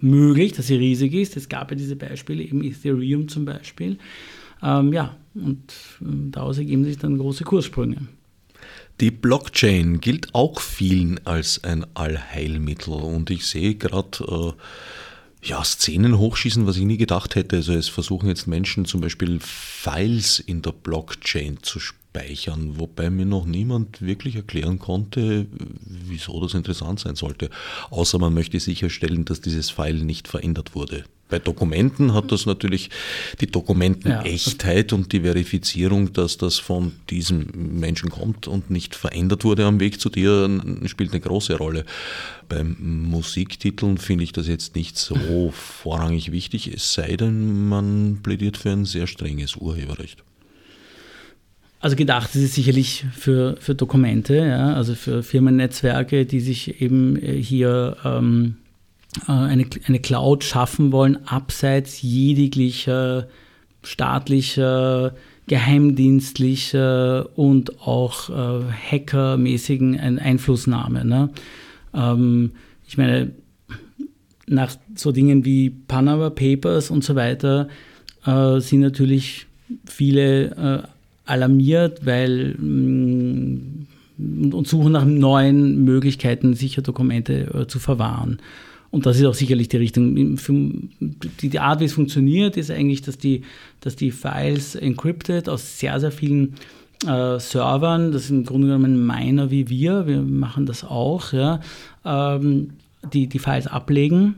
möglich, dass sie riesig ist. Es gab ja diese Beispiele, eben Ethereum zum Beispiel. Ähm, ja, und ähm, daraus ergeben sich dann große Kurssprünge. Die Blockchain gilt auch vielen als ein Allheilmittel und ich sehe gerade äh, ja, Szenen hochschießen, was ich nie gedacht hätte. Also es versuchen jetzt Menschen zum Beispiel Files in der Blockchain zu speichern, wobei mir noch niemand wirklich erklären konnte, wieso das interessant sein sollte. Außer man möchte sicherstellen, dass dieses File nicht verändert wurde. Bei Dokumenten hat das natürlich die Dokumentenechtheit ja. und die Verifizierung, dass das von diesem Menschen kommt und nicht verändert wurde am Weg zu dir, spielt eine große Rolle. Beim Musiktiteln finde ich das jetzt nicht so vorrangig wichtig, es sei denn, man plädiert für ein sehr strenges Urheberrecht. Also gedacht ist es sicherlich für, für Dokumente, ja, also für Firmennetzwerke, die sich eben äh, hier ähm, äh, eine, eine Cloud schaffen wollen, abseits jeglicher staatlicher, geheimdienstlicher und auch äh, hackermäßigen Einflussnahme. Ne? Ähm, ich meine, nach so Dingen wie Panama Papers und so weiter äh, sind natürlich viele äh, alarmiert, weil mm, und suchen nach neuen Möglichkeiten, sicher Dokumente äh, zu verwahren. Und das ist auch sicherlich die Richtung. Die, Art, wie es funktioniert, ist eigentlich, dass die, dass die Files encrypted aus sehr, sehr vielen äh, Servern, das ist im Grunde genommen Miner wie wir, wir machen das auch, ja, ähm, die, die Files ablegen,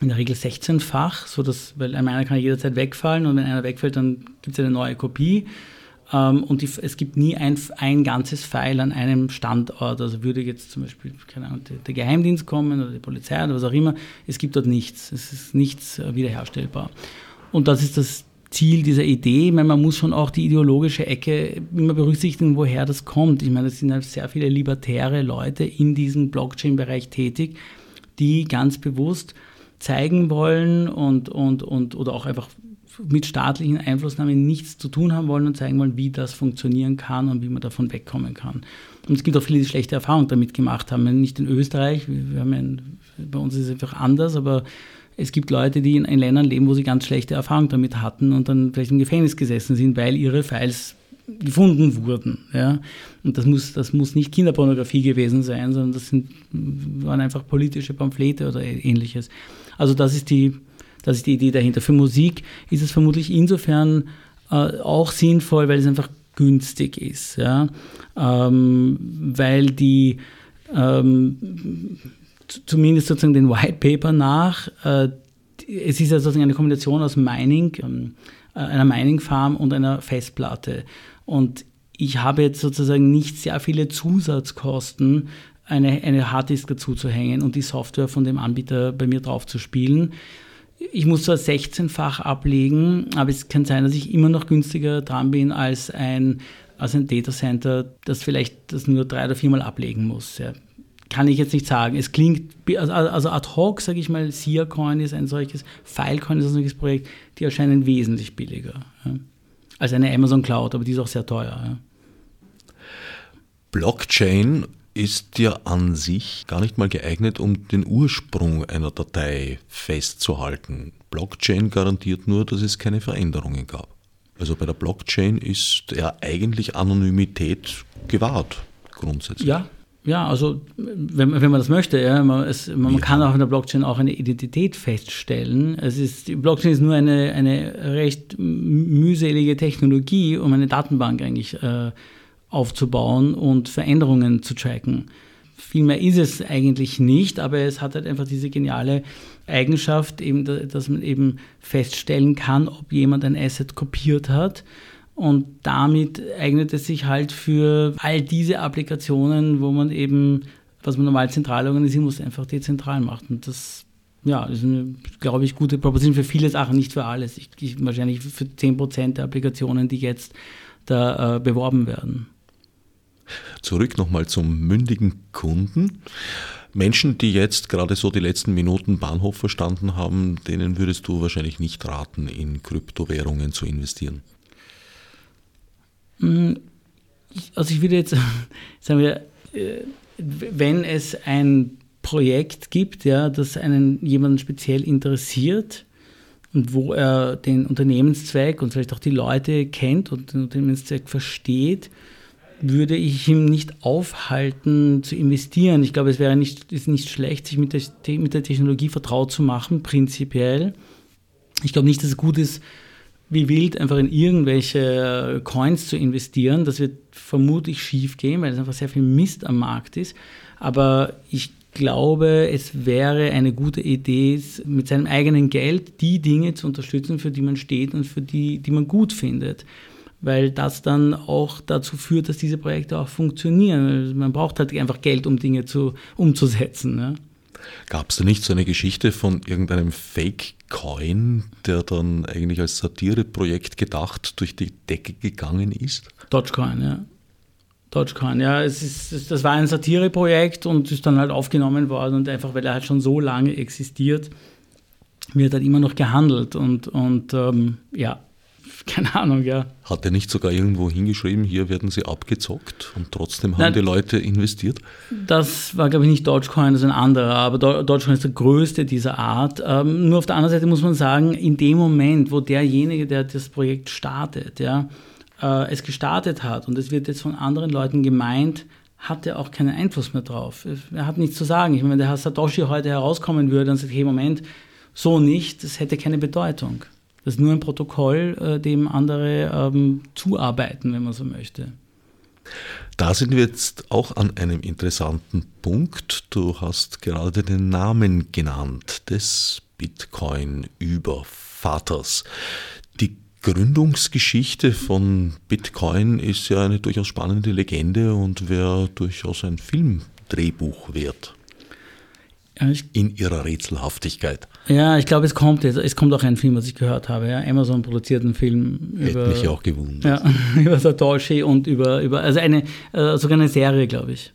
in der Regel 16-fach, so dass, weil ein Miner kann jederzeit wegfallen und wenn einer wegfällt, dann gibt es eine neue Kopie. Ähm, und die, es gibt nie ein, ein ganzes Pfeil an einem Standort. Also würde jetzt zum Beispiel keine Ahnung, der, Geheimdienst kommen oder die Polizei oder was auch immer, es gibt dort nichts. Es ist nichts äh, wiederherstellbar. Und das ist das Ziel dieser Idee. Ich meine, man muss schon auch die ideologische Ecke immer berücksichtigen, woher das kommt. Ich meine, es sind halt sehr viele libertäre Leute in diesem Blockchain-Bereich tätig, die ganz bewusst zeigen wollen und, und, und oder auch einfach mit staatlichen Einflussnahmen nichts zu tun haben wollen und zeigen wollen, wie das funktionieren kann und wie man davon wegkommen kann. Und es gibt auch viele, die schlechte Erfahrungen damit gemacht haben. Nicht in Österreich, ein, bei uns ist es einfach anders, aber es gibt Leute, die in, in Ländern leben, wo sie ganz schlechte Erfahrungen damit hatten und dann vielleicht im Gefängnis gesessen sind, weil ihre Files gefunden wurden. Ja? Und das muss, das muss nicht Kinderpornografie gewesen sein, sondern das sind, waren einfach politische Pamphlete oder ähnliches. Also das ist die, das ist die Idee dahinter. Für Musik ist es vermutlich insofern äh, auch sinnvoll, weil es einfach günstig ist. Ja? Ähm, weil die ähm, zumindest sozusagen den White Paper nach, äh, es ist ja sozusagen eine Kombination aus Mining, ähm, äh, einer Mining Farm und einer Festplatte. Und ich habe jetzt sozusagen nicht sehr viele Zusatzkosten, eine, eine Harddisk dazu zu hängen und die Software von dem Anbieter bei mir drauf zu spielen ich muss zwar 16-fach ablegen, aber es kann sein, dass ich immer noch günstiger dran bin als ein, als ein Datacenter, das vielleicht das nur drei oder viermal ablegen muss. Ja. Kann ich jetzt nicht sagen. Es klingt, also, also ad hoc, sage ich mal, SIA-Coin ist ein solches, Filecoin ist ein solches Projekt, die erscheinen wesentlich billiger ja, als eine Amazon Cloud, aber die ist auch sehr teuer. Ja. Blockchain ist ja an sich gar nicht mal geeignet, um den Ursprung einer Datei festzuhalten. Blockchain garantiert nur, dass es keine Veränderungen gab. Also bei der Blockchain ist ja eigentlich Anonymität gewahrt, grundsätzlich. Ja, ja, also wenn, wenn man das möchte, ja, man, es, man ja. kann auch in der Blockchain auch eine Identität feststellen. Es ist, die Blockchain ist nur eine, eine recht mühselige Technologie, um eine Datenbank eigentlich äh, aufzubauen und Veränderungen zu tracken. Viel mehr ist es eigentlich nicht, aber es hat halt einfach diese geniale Eigenschaft, eben, dass man eben feststellen kann, ob jemand ein Asset kopiert hat. Und damit eignet es sich halt für all diese Applikationen, wo man eben, was man normal zentral organisieren muss, einfach dezentral macht. Und das ja, ist eine, glaube ich, gute Proposition für viele Sachen, nicht für alles. Ich, ich, wahrscheinlich für 10% der Applikationen, die jetzt da äh, beworben werden. Zurück nochmal zum mündigen Kunden. Menschen, die jetzt gerade so die letzten Minuten Bahnhof verstanden haben, denen würdest du wahrscheinlich nicht raten, in Kryptowährungen zu investieren. Mm, also ich würde jetzt sagen wir, äh, wenn es ein Projekt gibt, ja, das einen jemanden speziell interessiert und wo er den Unternehmenszweck und vielleicht auch die Leute kennt und den Unternehmenszweck versteht, würde ich ihm nicht aufhalten zu investieren. Ich glaube, es wäre nicht, ist nicht schlecht, sich mit der, mit der Technologie vertraut zu machen, prinzipiell. Ich glaube nicht, dass es gut ist, wie wild einfach in irgendwelche Coins zu investieren. Das wird vermutlich schief gehen, weil es einfach sehr viel Mist am Markt ist. Aber ich glaube, es wäre eine gute Idee, mit seinem eigenen Geld die Dinge zu unterstützen, für die man steht und für die, die man gut findet weil das dann auch dazu führt, dass diese Projekte auch funktionieren. Man braucht halt einfach Geld, um Dinge zu, umzusetzen. Ne? Gab es da nicht so eine Geschichte von irgendeinem Fake-Coin, der dann eigentlich als Satireprojekt gedacht durch die Decke gegangen ist? Dogecoin, ja. Dogecoin, ja, es ist, das war ein Satireprojekt und ist dann halt aufgenommen worden und einfach, weil er halt schon so lange existiert, wird halt immer noch gehandelt und, und ähm, ja, keine Ahnung, ja. Hat er nicht sogar irgendwo hingeschrieben, hier werden sie abgezockt und trotzdem haben Nein, die Leute investiert? Das war, glaube ich, nicht Dogecoin, das ist ein anderer, aber Dogecoin ist der größte dieser Art. Ähm, nur auf der anderen Seite muss man sagen, in dem Moment, wo derjenige, der das Projekt startet, ja, äh, es gestartet hat und es wird jetzt von anderen Leuten gemeint, hat er auch keinen Einfluss mehr drauf. Er hat nichts zu sagen. Ich meine, wenn der Herr Satoshi heute herauskommen würde und sagt, hey, Moment, so nicht, das hätte keine Bedeutung. Das ist nur ein Protokoll, äh, dem andere ähm, zuarbeiten, wenn man so möchte. Da sind wir jetzt auch an einem interessanten Punkt. Du hast gerade den Namen genannt des Bitcoin-Übervaters. Die Gründungsgeschichte von Bitcoin ist ja eine durchaus spannende Legende und wäre durchaus ein Filmdrehbuch wert in ihrer Rätselhaftigkeit. Ja, ich glaube, es kommt jetzt. Es kommt auch ein Film, was ich gehört habe. Ja. Amazon produziert einen Film Hätte über. mich auch gewundert. Ja, über Satoshi und über, über also eine, äh, sogar eine Serie, glaube ich.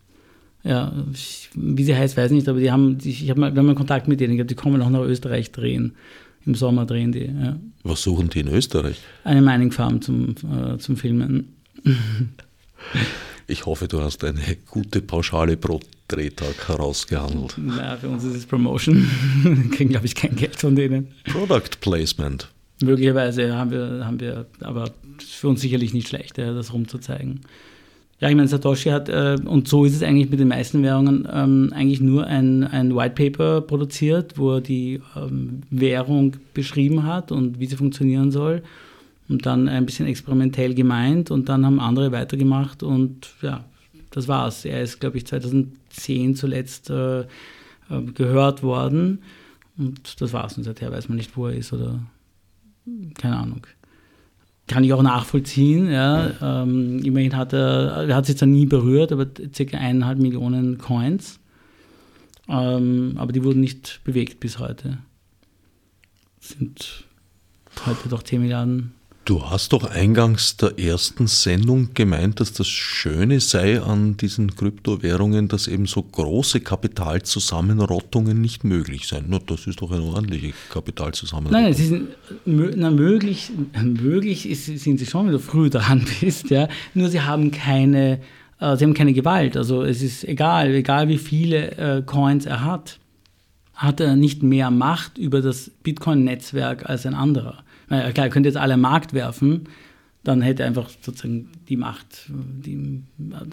Ja, ich, wie sie heißt, weiß ich nicht, aber die haben, die, ich habe mal, wir haben Kontakt mit denen, glaube, die kommen auch nach Österreich drehen. Im Sommer drehen die. Ja. Was suchen die in Österreich? Eine Mining Farm zum, äh, zum Filmen. Ich hoffe, du hast eine gute Pauschale pro Drehtag herausgehandelt. Na, für uns ist es Promotion. wir kriegen, glaube ich, kein Geld von denen. Product Placement. Möglicherweise haben wir, haben wir aber für uns sicherlich nicht schlecht, das rumzuzeigen. Ja, ich meine, Satoshi hat, äh, und so ist es eigentlich mit den meisten Währungen, ähm, eigentlich nur ein, ein White Paper produziert, wo er die ähm, Währung beschrieben hat und wie sie funktionieren soll und dann ein bisschen experimentell gemeint und dann haben andere weitergemacht und ja, das war's. Er ist, glaube ich, 2010 zuletzt äh, äh, gehört worden und das war's. Und seither weiß man nicht, wo er ist oder keine Ahnung. Kann ich auch nachvollziehen. Ja. Ähm, immerhin hat er, er hat sich zwar nie berührt, aber circa eineinhalb Millionen Coins. Ähm, aber die wurden nicht bewegt bis heute. Sind heute doch 10 Milliarden Du hast doch eingangs der ersten Sendung gemeint, dass das Schöne sei an diesen Kryptowährungen, dass eben so große Kapitalzusammenrottungen nicht möglich seien. Na, das ist doch eine ordentliche Kapitalzusammenrottung. Nein, es ist na, möglich, möglich ist, sind sie schon, wenn du früh dran bist, ja. Nur sie haben keine, äh, sie haben keine Gewalt. Also es ist egal, egal wie viele äh, Coins er hat, hat er nicht mehr Macht über das Bitcoin-Netzwerk als ein anderer. Naja, klar, er könnte jetzt alle am Markt werfen, dann hätte er einfach sozusagen die Macht, die,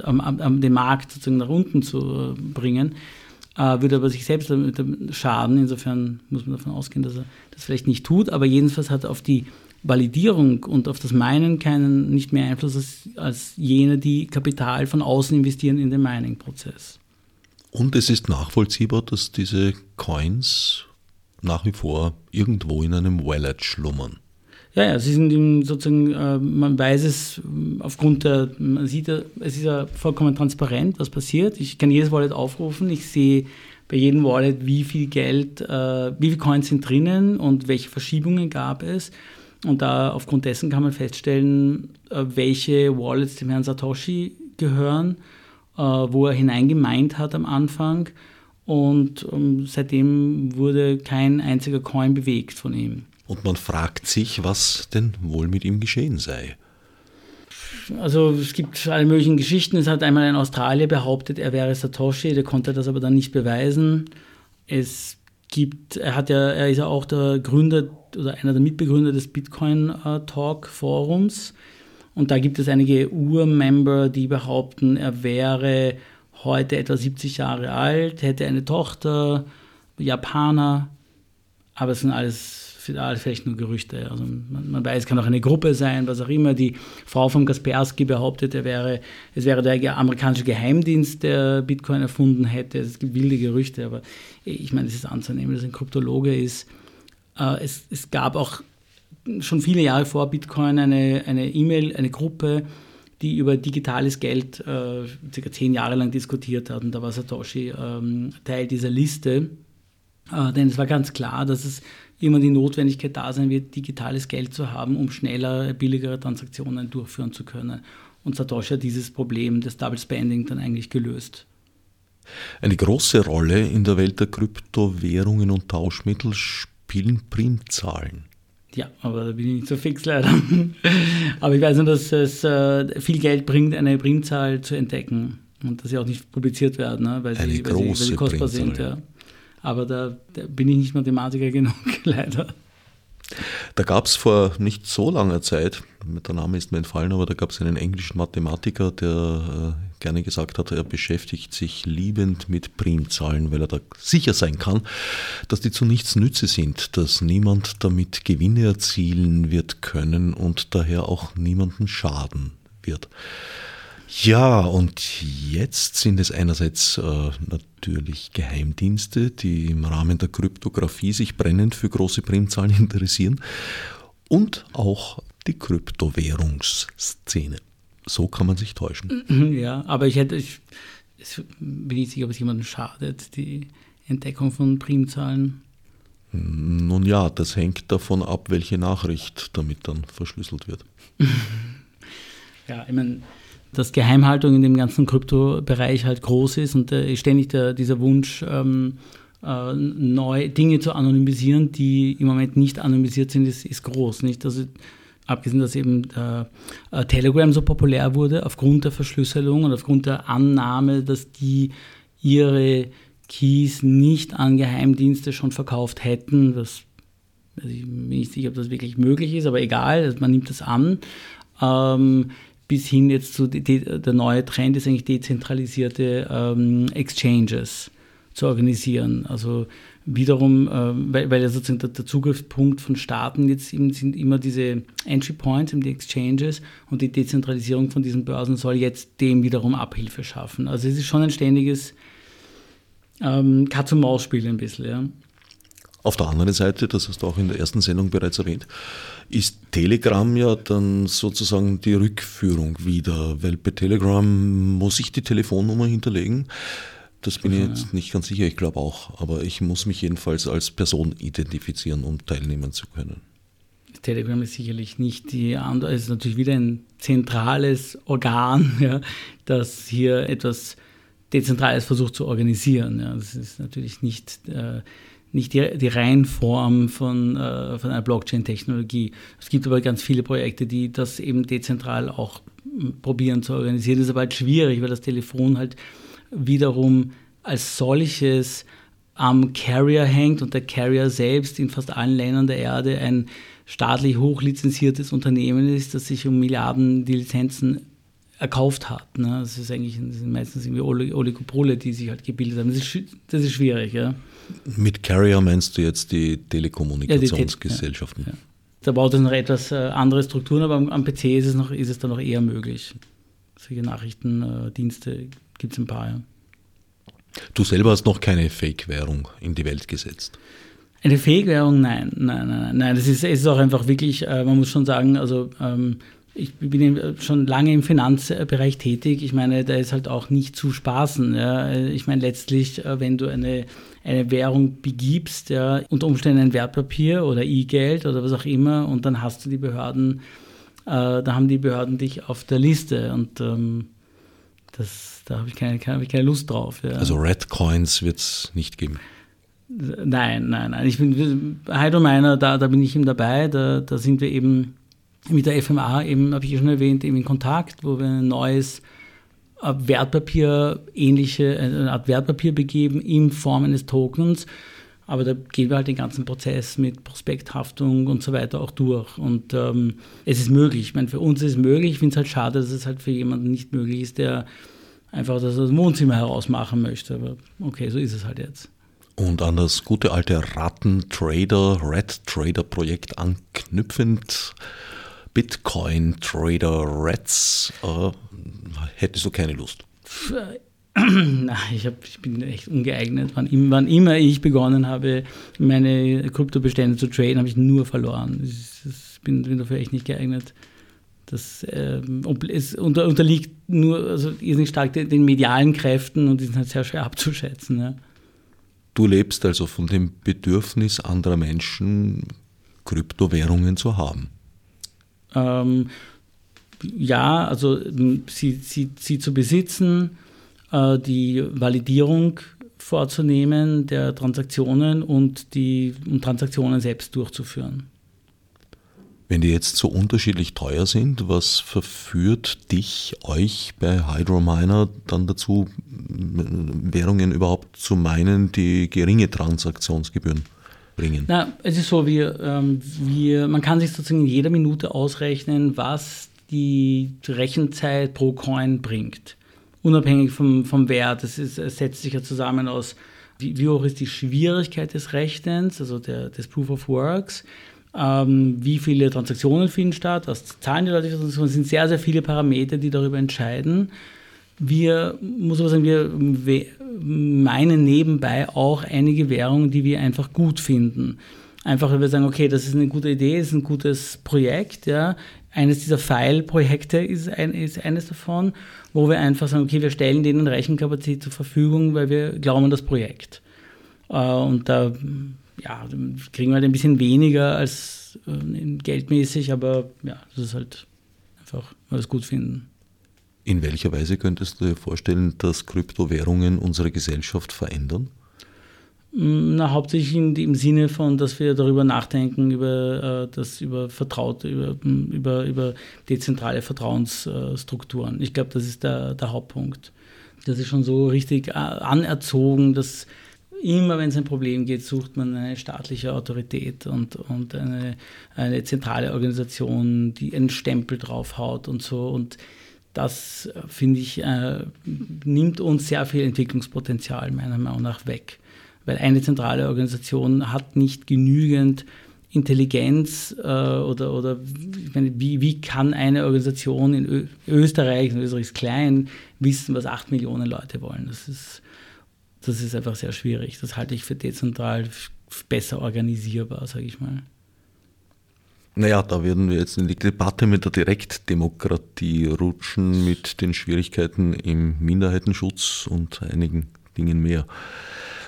am, am, den Markt sozusagen nach unten zu bringen, äh, würde aber sich selbst damit schaden. Insofern muss man davon ausgehen, dass er das vielleicht nicht tut, aber jedenfalls hat er auf die Validierung und auf das Meinen keinen nicht mehr Einfluss als, als jene, die Kapital von außen investieren in den Mining-Prozess. Und es ist nachvollziehbar, dass diese Coins nach wie vor irgendwo in einem Wallet schlummern. Ja, ja, sie sind sozusagen, äh, man weiß es aufgrund der, man sieht, es ist ja vollkommen transparent, was passiert. Ich kann jedes Wallet aufrufen, ich sehe bei jedem Wallet, wie viel Geld, äh, wie viele Coins sind drinnen und welche Verschiebungen gab es. Und da aufgrund dessen kann man feststellen, äh, welche Wallets dem Herrn Satoshi gehören, wo er hineingemeint hat am Anfang. Und ähm, seitdem wurde kein einziger Coin bewegt von ihm. Und man fragt sich, was denn wohl mit ihm geschehen sei. Also es gibt alle möglichen Geschichten. Es hat einmal ein Australier behauptet, er wäre Satoshi, der konnte das aber dann nicht beweisen. Es gibt, er hat ja, er ist ja auch der Gründer oder einer der Mitbegründer des Bitcoin Talk Forums. Und da gibt es einige Urmember, die behaupten, er wäre heute etwa 70 Jahre alt, hätte eine Tochter, Japaner, aber es sind alles vielleicht nur Gerüchte. Also man, man, weiß, es kann auch eine Gruppe sein, was auch immer. Die Frau von Kaspersky behauptet, er wäre, es wäre der amerikanische Geheimdienst, der Bitcoin erfunden hätte. Es gibt wilde Gerüchte, aber ich meine, es ist anzunehmen, dass ein Kryptologe ist. Äh, es, es gab auch schon viele Jahre vor Bitcoin eine E-Mail, eine, eine Gruppe, die über digitales Geld äh, circa zehn Jahre lang diskutiert hat. Und da war Satoshi ähm, Teil dieser Liste. Äh, denn es war ganz klar, dass es immer die Notwendigkeit da sein wird, digitales Geld zu haben, um schneller, billigere Transaktionen durchführen zu können. Und Satoshi hat dieses Problem des Double Spending dann eigentlich gelöst. Eine große Rolle in der Welt der Kryptowährungen und Tauschmittel spielen Primzahlen. Ja, aber da bin ich nicht so fix leider. aber ich weiß nur, dass es äh, viel Geld bringt, eine Primzahl zu entdecken und dass sie auch nicht publiziert werden, ne? weil, sie, weil, sie, weil, sie, kostbar Primzahl, sind. Ja. Aber da, da, bin ich nicht Mathematiker genug, leider. Da gab es vor nicht so langer Zeit, der Name ist mir entfallen, aber da gab es einen englischen Mathematiker, der äh, gerne gesagt hat, er beschäftigt sich liebend mit Primzahlen, weil er da sicher sein kann, dass die zu nichts nütze sind, dass niemand damit Gewinne erzielen wird können und daher auch niemanden schaden wird. Ja, und jetzt sind es einerseits äh, natürlich Geheimdienste, die im Rahmen der Kryptographie sich brennend für große Primzahlen interessieren und auch die Kryptowährungsszene. So kann man sich täuschen. Ja, aber ich hätte, ich, ich bin nicht sicher, ob es jemandem schadet, die Entdeckung von Primzahlen. Nun ja, das hängt davon ab, welche Nachricht damit dann verschlüsselt wird. ja, ich meine, dass Geheimhaltung in dem ganzen Kryptobereich halt groß ist und äh, ständig der, dieser Wunsch, ähm, äh, neu Dinge zu anonymisieren, die im Moment nicht anonymisiert sind, ist, ist groß. Nicht? Also, abgesehen, dass eben äh, Telegram so populär wurde, aufgrund der Verschlüsselung und aufgrund der Annahme, dass die ihre Keys nicht an Geheimdienste schon verkauft hätten. Das, also ich bin nicht sicher, ob das wirklich möglich ist, aber egal, also man nimmt das an. Ähm, bis hin jetzt zu, der neue Trend ist eigentlich dezentralisierte ähm, Exchanges zu organisieren. Also wiederum, äh, weil, weil ja sozusagen der, der, Zugriffspunkt von Staaten jetzt eben sind immer diese Entry Points, die Exchanges und die Dezentralisierung von diesen Börsen soll jetzt dem wiederum Abhilfe schaffen. Also es ist schon ein ständiges ähm, Katz-und-Maus-Spiel ein bisschen, ja. Auf der anderen Seite, das hast du auch in der ersten Sendung bereits erwähnt, ist Telegram ja dann sozusagen die Rückführung wieder, weil bei Telegram muss ich die Telefonnummer hinterlegen. Das bin ich jetzt nicht ganz sicher, ich glaube auch, aber ich muss mich jedenfalls als Person identifizieren, um teilnehmen zu können. Telegram ist sicherlich nicht die andere, es ist natürlich wieder ein zentrales Organ, ja, das hier etwas Dezentrales versucht zu organisieren. Ja. Das ist natürlich nicht äh, nicht die, die Reihenform von, äh, von einer Blockchain-Technologie. Es gibt aber ganz viele Projekte, die das eben dezentral auch hm, probieren zu organisieren. Das ist aber halt schwierig, weil das Telefon halt wiederum als solches am Carrier hängt und der Carrier selbst in fast allen Ländern der Erde ein staatlich hochlizenziertes Unternehmen ist, das sich um Milliarden die Lizenzen erkauft hat. Ne? Das ist eigentlich das sind meistens irgendwie Oligopole, die sich halt gebildet haben. Das ist, das ist schwierig, ja. Mit Carrier meinst du jetzt die Telekommunikationsgesellschaften? Ja, die Te ja. Da baut es noch etwas äh, andere Strukturen, aber am, am, PC ist es, noch, ist es dann noch eher möglich. Solche Nachrichtendienste äh, gibt es ein paar, ja. Du selber hast noch keine Fake-Währung in die Welt gesetzt. Eine Fake-Währung? Nein, nein, nein, nein. Das ist, ist auch einfach wirklich, äh, man muss schon sagen, also ähm, ich bin schon lange im Finanzbereich tätig. Ich meine, da ist halt auch nicht zu spaßen. Ja. Ich meine, letztlich, äh, wenn du eine, eine Währung begibst, ja, unter Umständen ein Wertpapier oder E-Geld oder was auch immer, und dann hast du die Behörden, äh, da haben die Behörden dich auf der Liste und ähm, das, da habe ich, keine, hab ich keine Lust drauf. Ja. Also Red Coins wird es nicht geben. Nein, nein, nein. Ich bin Heido Meiner, da, da bin ich eben dabei, da, da sind wir eben mit der FMA eben, habe ich ja schon erwähnt, eben in Kontakt, wo wir ein neues Wertpapier, ähnliche, eine Art Wertpapier begeben in Form eines Tokens, Aber da gehen wir halt den ganzen Prozess mit Prospekthaftung und so weiter auch durch. Und ähm, es ist möglich. Ich meine, für uns ist es möglich. Ich finde es halt schade, dass es halt für jemanden nicht möglich ist, der einfach das aus dem Wohnzimmer heraus machen möchte. Aber okay, so ist es halt jetzt. Und an das gute alte Rattentrader, Red Trader Projekt anknüpfend, Bitcoin Trader Reds, äh, hättest du keine Lust? Na, ich, hab, ich bin echt ungeeignet. Wann, wann, immer ich begonnen habe, meine Kryptobestände zu traden, habe ich nur verloren. Ich, ich bin, bin, dafür echt nicht geeignet. Das ähm, es unter, unterliegt nur also irrsinnig stark den, den, medialen Kräften und die sind halt sehr schwer abzuschätzen. Ja. Du lebst also von dem Bedürfnis anderer Menschen, Kryptowährungen zu haben. Ähm, ja, also sie, sie, sie zu besitzen äh, die Validierung vorzunehmen der Transaktionen und die um Transaktionen selbst durchzuführen. Wenn die jetzt so unterschiedlich teuer sind, was verführt dich, euch bei Hydrominer dann dazu, Währungen überhaupt zu meinen, die geringe Transaktionsgebühren bringen? Na, es ist so, wir, ähm, wir, man kann sich sozusagen in jeder Minute ausrechnen, was die Rechenzeit pro Coin bringt unabhängig vom, vom Wert. Es, ist, es setzt sich ja zusammen aus, wie, wie, hoch ist die Schwierigkeit des Rechnens, also der, des Proof of Works, ähm, wie viele Transaktionen finden statt, was zahlen die Leute für Transaktionen. Es sind sehr, sehr viele Parameter, die darüber entscheiden. Wir, muss aber sagen, wir meinen nebenbei auch einige Währungen, die wir einfach gut finden. Einfach, weil wir sagen, okay, das ist eine gute Idee, das ist ein gutes Projekt, ja. Eines dieser File-Projekte ist, ein, ist eines davon wo wir einfach sagen, okay, wir stellen denen Rechenkapazität zur Verfügung, weil wir glauben an das Projekt. Äh, und da ja, kriegen wir halt ein bisschen weniger als äh, geldmäßig, aber ja, das ist halt einfach, weil wir es gut finden. In welcher Weise könntest du dir vorstellen, dass Kryptowährungen unsere Gesellschaft verändern? Na, hauptsächlich in, im Sinne von, dass wir darüber nachdenken, über, äh, das über vertraute, über, über, über dezentrale Vertrauensstrukturen. Ich glaube, das ist der, der Hauptpunkt. Das ist schon so richtig äh, anerzogen, dass immer, wenn es ein Problem geht, sucht man eine staatliche Autorität und, und eine, eine zentrale Organisation, die einen Stempel draufhaut und so. Und das, äh, finde ich, äh, nimmt uns sehr viel Entwicklungspotenzial meiner Meinung nach weg weil eine zentrale Organisation hat nicht genügend Intelligenz äh, oder, oder meine, wie, wie kann eine Organisation in Ö Österreich, und Österreich ist klein, wissen, was acht Millionen Leute wollen. Das ist, das ist einfach sehr schwierig. Das halte ich für dezentral besser organisierbar, sage ich mal. Naja, da werden wir jetzt in die Debatte mit der Direktdemokratie rutschen, mit den Schwierigkeiten im Minderheitenschutz und einigen Dingen mehr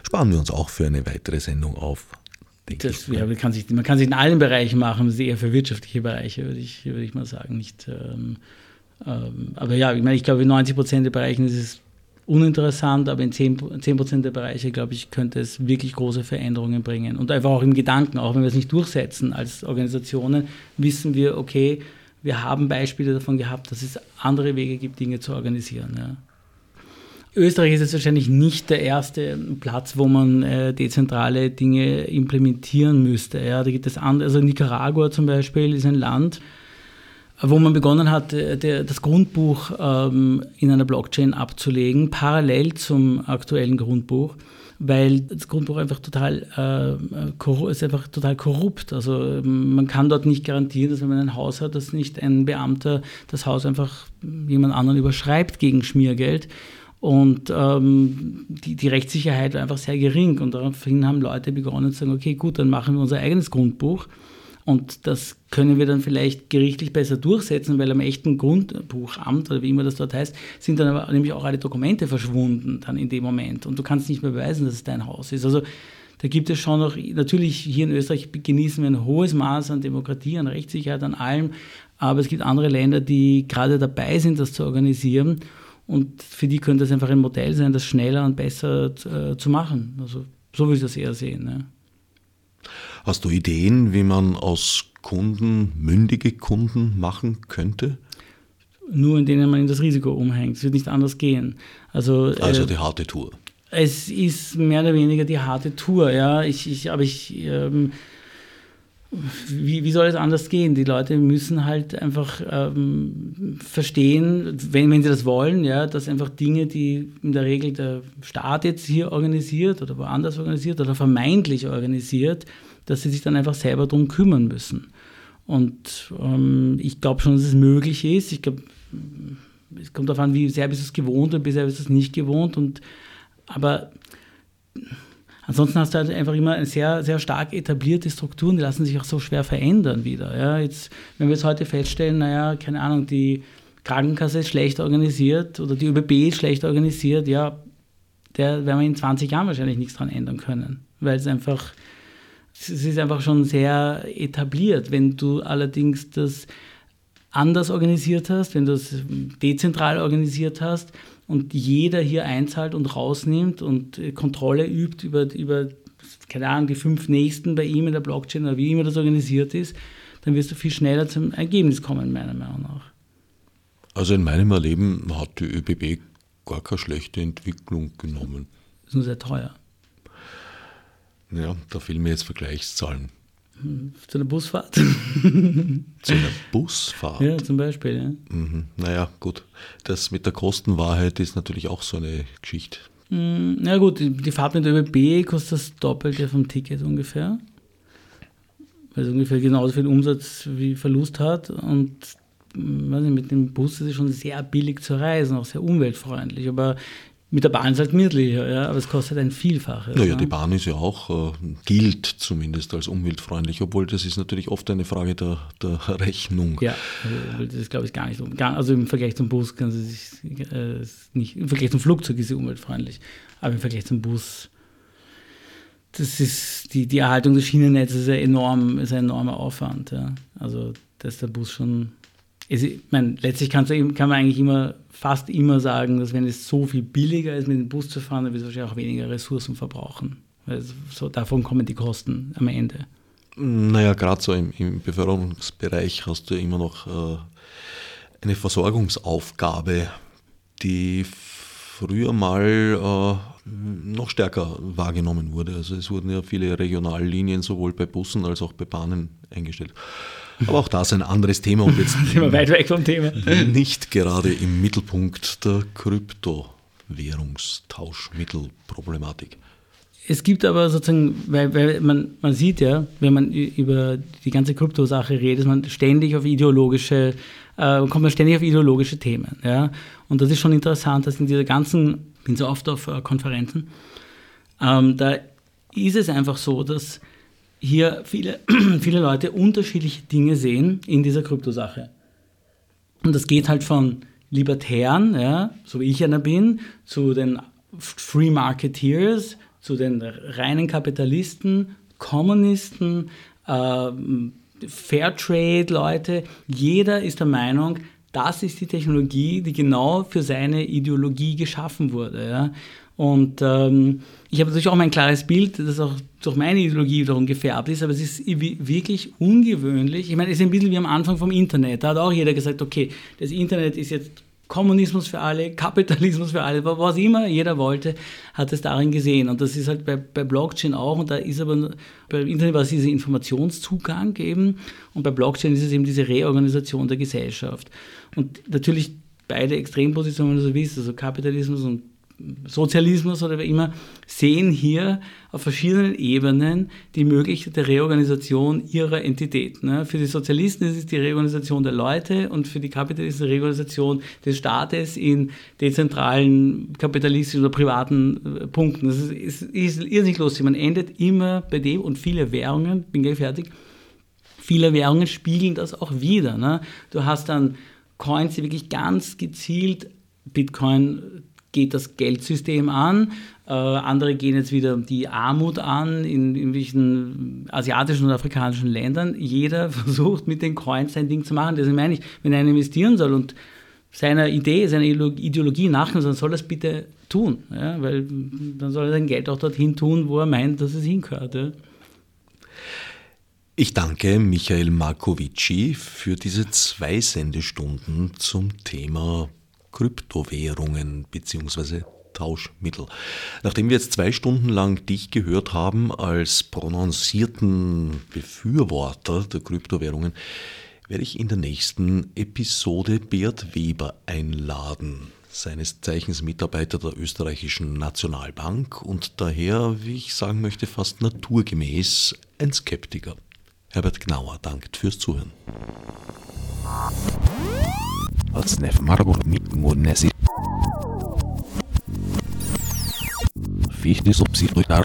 sparen wir uns auch für eine weitere Sendung auf. Das, ja, man, kann sich, man kann sich in allen Bereichen machen, das ist eher für wirtschaftliche Bereiche, würde ich, würde ich mal sagen. Nicht, ähm, ähm, aber ja, ich meine, ich glaube, in 90 Prozent der Bereichen ist es uninteressant, aber in 10, 10 Prozent der Bereiche, glaube ich, könnte es wirklich große Veränderungen bringen. Und einfach auch im Gedanken, auch wenn wir es nicht durchsetzen als Organisationen, wissen wir, okay, wir haben Beispiele davon gehabt, dass es andere Wege gibt, Dinge zu organisieren. Ja. Österreich ist jetzt wahrscheinlich nicht der erste Platz, wo man äh, dezentrale Dinge implementieren müsste. Ja, da gibt es andere, also Nicaragua zum Beispiel ist ein Land, wo man begonnen hat, äh, das Grundbuch ähm, in einer Blockchain abzulegen, parallel zum aktuellen Grundbuch, weil das Grundbuch einfach total, äh, ist einfach total korrupt. Also ähm, man kann dort nicht garantieren, dass wenn man ein Haus hat, dass nicht ein Beamter das Haus einfach jemand anderen überschreibt gegen Schmiergeld. Und ähm, die, die, Rechtssicherheit war einfach sehr gering. Und daraufhin haben Leute begonnen zu sagen, okay, gut, dann machen wir unser eigenes Grundbuch. Und das können wir dann vielleicht gerichtlich besser durchsetzen, weil am echten Grundbuchamt oder wie immer das dort heißt, sind dann aber nämlich auch alle Dokumente verschwunden dann in dem Moment. Und du kannst nicht mehr beweisen, dass es dein Haus ist. Also da gibt es schon noch, natürlich hier in Österreich genießen wir ein hohes Maß an Demokratie, an Rechtssicherheit, an allem. Aber es gibt andere Länder, die gerade dabei sind, das zu organisieren. Und für die könnte es einfach ein Modell sein, das schneller und besser äh, zu machen. Also so würde ich das eher sehen. Ne? Hast du Ideen, wie man aus Kunden mündige Kunden machen könnte? Nur in denen man in das Risiko umhängt. Es wird nicht anders gehen. Also, also äh, die harte Tour. es ist mehr oder weniger die harte Tour, ja. Ich, ich, aber ich, ähm, wie, wie soll es anders gehen? Die Leute müssen halt einfach ähm, verstehen, wenn, wenn sie das wollen, ja, dass einfach Dinge, die in der Regel der Staat jetzt hier organisiert oder woanders organisiert oder vermeintlich organisiert, dass sie sich dann einfach selber darum kümmern müssen. Und ähm, ich glaube schon, dass es möglich ist. Ich glaube, es kommt darauf an, wie sehr bist du es gewohnt und wie sehr bist du es nicht gewohnt. Und, aber ansonsten hast du halt einfach immer sehr, sehr stark etablierte Strukturen, die lassen sich auch so schwer verändern wieder. Ja, jetzt, wenn wir jetzt heute feststellen, naja, keine Ahnung, die Krankenkasse ist schlecht organisiert oder die ÖBB ist schlecht organisiert, ja, der werden wir in 20 Jahren wahrscheinlich nichts dran ändern können, weil es einfach es ist einfach schon sehr etabliert. Wenn du allerdings das anders organisiert hast, wenn du es dezentral organisiert hast und jeder hier einzahlt und rausnimmt und Kontrolle übt über, über keine Ahnung, die fünf Nächsten bei ihm in der Blockchain oder wie immer das organisiert ist, dann wirst du viel schneller zum Ergebnis kommen, meiner Meinung nach. Also in meinem Erleben hat die ÖBB gar keine schlechte Entwicklung genommen. Das ist nur sehr teuer. Ja, da fehlen mir jetzt Vergleichszahlen. Zu einer Busfahrt? Zu einer Busfahrt? Ja, zum Beispiel, ja. Mhm. Naja, gut. Das mit der Kostenwahrheit ist natürlich auch so eine Geschichte. Mm, na gut, die Fahrt mit der ÖBB kostet das Doppelte vom Ticket ungefähr. Weil es ungefähr genauso viel Umsatz wie Verlust hat. Und mm, weiß nicht, mit dem Bus ist es schon sehr billig zu reisen, auch sehr umweltfreundlich. Aber mit der Bahn ist es halt gemütlicher, ja, aber es kostet ein Vielfaches. Naja, ne? die Bahn ist ja auch, äh, gilt zumindest als umweltfreundlich, obwohl das ist natürlich oft eine Frage der, der Rechnung. Ja, also das ist glaube ich gar nicht so. Also im Vergleich zum Bus kann sie sich äh, nicht, im Vergleich zum Flugzeug ist sie umweltfreundlich, aber im Vergleich zum Bus, das ist, die, die Erhaltung des Schienennetzes ist, ja enorm, ist ein enormer Aufwand. Ja. Also da ist der Bus schon ich meine, letztlich kann man eigentlich immer, fast immer sagen, dass wenn es so viel billiger ist, mit dem Bus zu fahren, dann wird es wahrscheinlich auch weniger Ressourcen verbrauchen. Also so, davon kommen die Kosten am Ende. Naja, gerade so im, im, Beförderungsbereich hast du immer noch äh, eine Versorgungsaufgabe, die früher mal äh, noch stärker wahrgenommen wurde. Also es wurden ja viele Regionallinien sowohl bei Bussen als auch bei Bahnen eingestellt. Aber auch das ein anderes Thema und jetzt sind wir weit weg vom Thema. Nicht gerade im Mittelpunkt der Kryptowährungstauschmittelproblematik. Es gibt aber sozusagen, weil, weil man, man sieht ja, wenn man über die ganze Kryptosache redet, man ständig auf ideologische, äh, kommt man ständig auf ideologische Themen. Ja? Und das ist schon interessant, dass in dieser ganzen, ich bin so oft auf äh, Konferenzen, ähm, da ist es einfach so, dass hier viele, viele Leute unterschiedliche Dinge sehen in dieser Kryptosache. Und das geht halt von Libertären, ja, so wie ich einer bin, zu den Free Marketeers, zu den reinen Kapitalisten, Kommunisten, äh, Fairtrade-Leute. Jeder ist der Meinung, das ist die Technologie, die genau für seine Ideologie geschaffen wurde. Ja. Und ähm, ich habe natürlich auch mein klares Bild, das auch durch meine Ideologie wiederum gefärbt ist, aber es ist wirklich ungewöhnlich. Ich meine, es ist ein bisschen wie am Anfang vom Internet. Da hat auch jeder gesagt, okay, das Internet ist jetzt Kommunismus für alle, Kapitalismus für alle, was immer jeder wollte, hat es darin gesehen. Und das ist halt bei, bei Blockchain auch. Und da ist aber, beim Internet war es dieser Informationszugang eben. Und bei Blockchain ist es eben diese Reorganisation der Gesellschaft. Und natürlich beide Extrempositionen, wenn du so willst, also Kapitalismus und Sozialismus oder wie immer, sehen hier auf verschiedenen Ebenen die Möglichkeit der Reorganisation ihrer Entität. Ne? Für die Sozialisten ist es die Reorganisation der Leute und für die Kapitalisten die Reorganisation des Staates in dezentralen kapitalistischen oder privaten äh, Punkten. Das ist, ist, ist irrsinnig lustig. Man endet immer bei dem und viele Währungen, bin gleich fertig, viele Währungen spiegeln das auch wieder. Ne? Du hast dann Coins, die wirklich ganz gezielt Bitcoin geht das Geldsystem an, äh, andere gehen jetzt wieder die Armut an in irgendwelchen asiatischen und afrikanischen Ländern. Jeder versucht mit den Coins sein Ding zu machen. Deswegen meine ich, wenn einer investieren soll und seiner Idee, seiner Ideologie nachkommen soll, soll er es bitte tun. Ja? Weil dann soll er sein Geld auch dorthin tun, wo er meint, dass es hingehört. Ja? Ich danke Michael Markovici für diese zwei Sendestunden zum Thema Kryptowährungen bzw. Tauschmittel. Nachdem wir jetzt zwei Stunden lang dich gehört haben als prononcierten Befürworter der Kryptowährungen, werde ich in der nächsten Episode Beat Weber einladen, seines Zeichens Mitarbeiter der österreichischen Nationalbank und daher, wie ich sagen möchte, fast naturgemäß ein Skeptiker. Herbert Gnauer dankt fürs Zuhören. Fichte subsidiar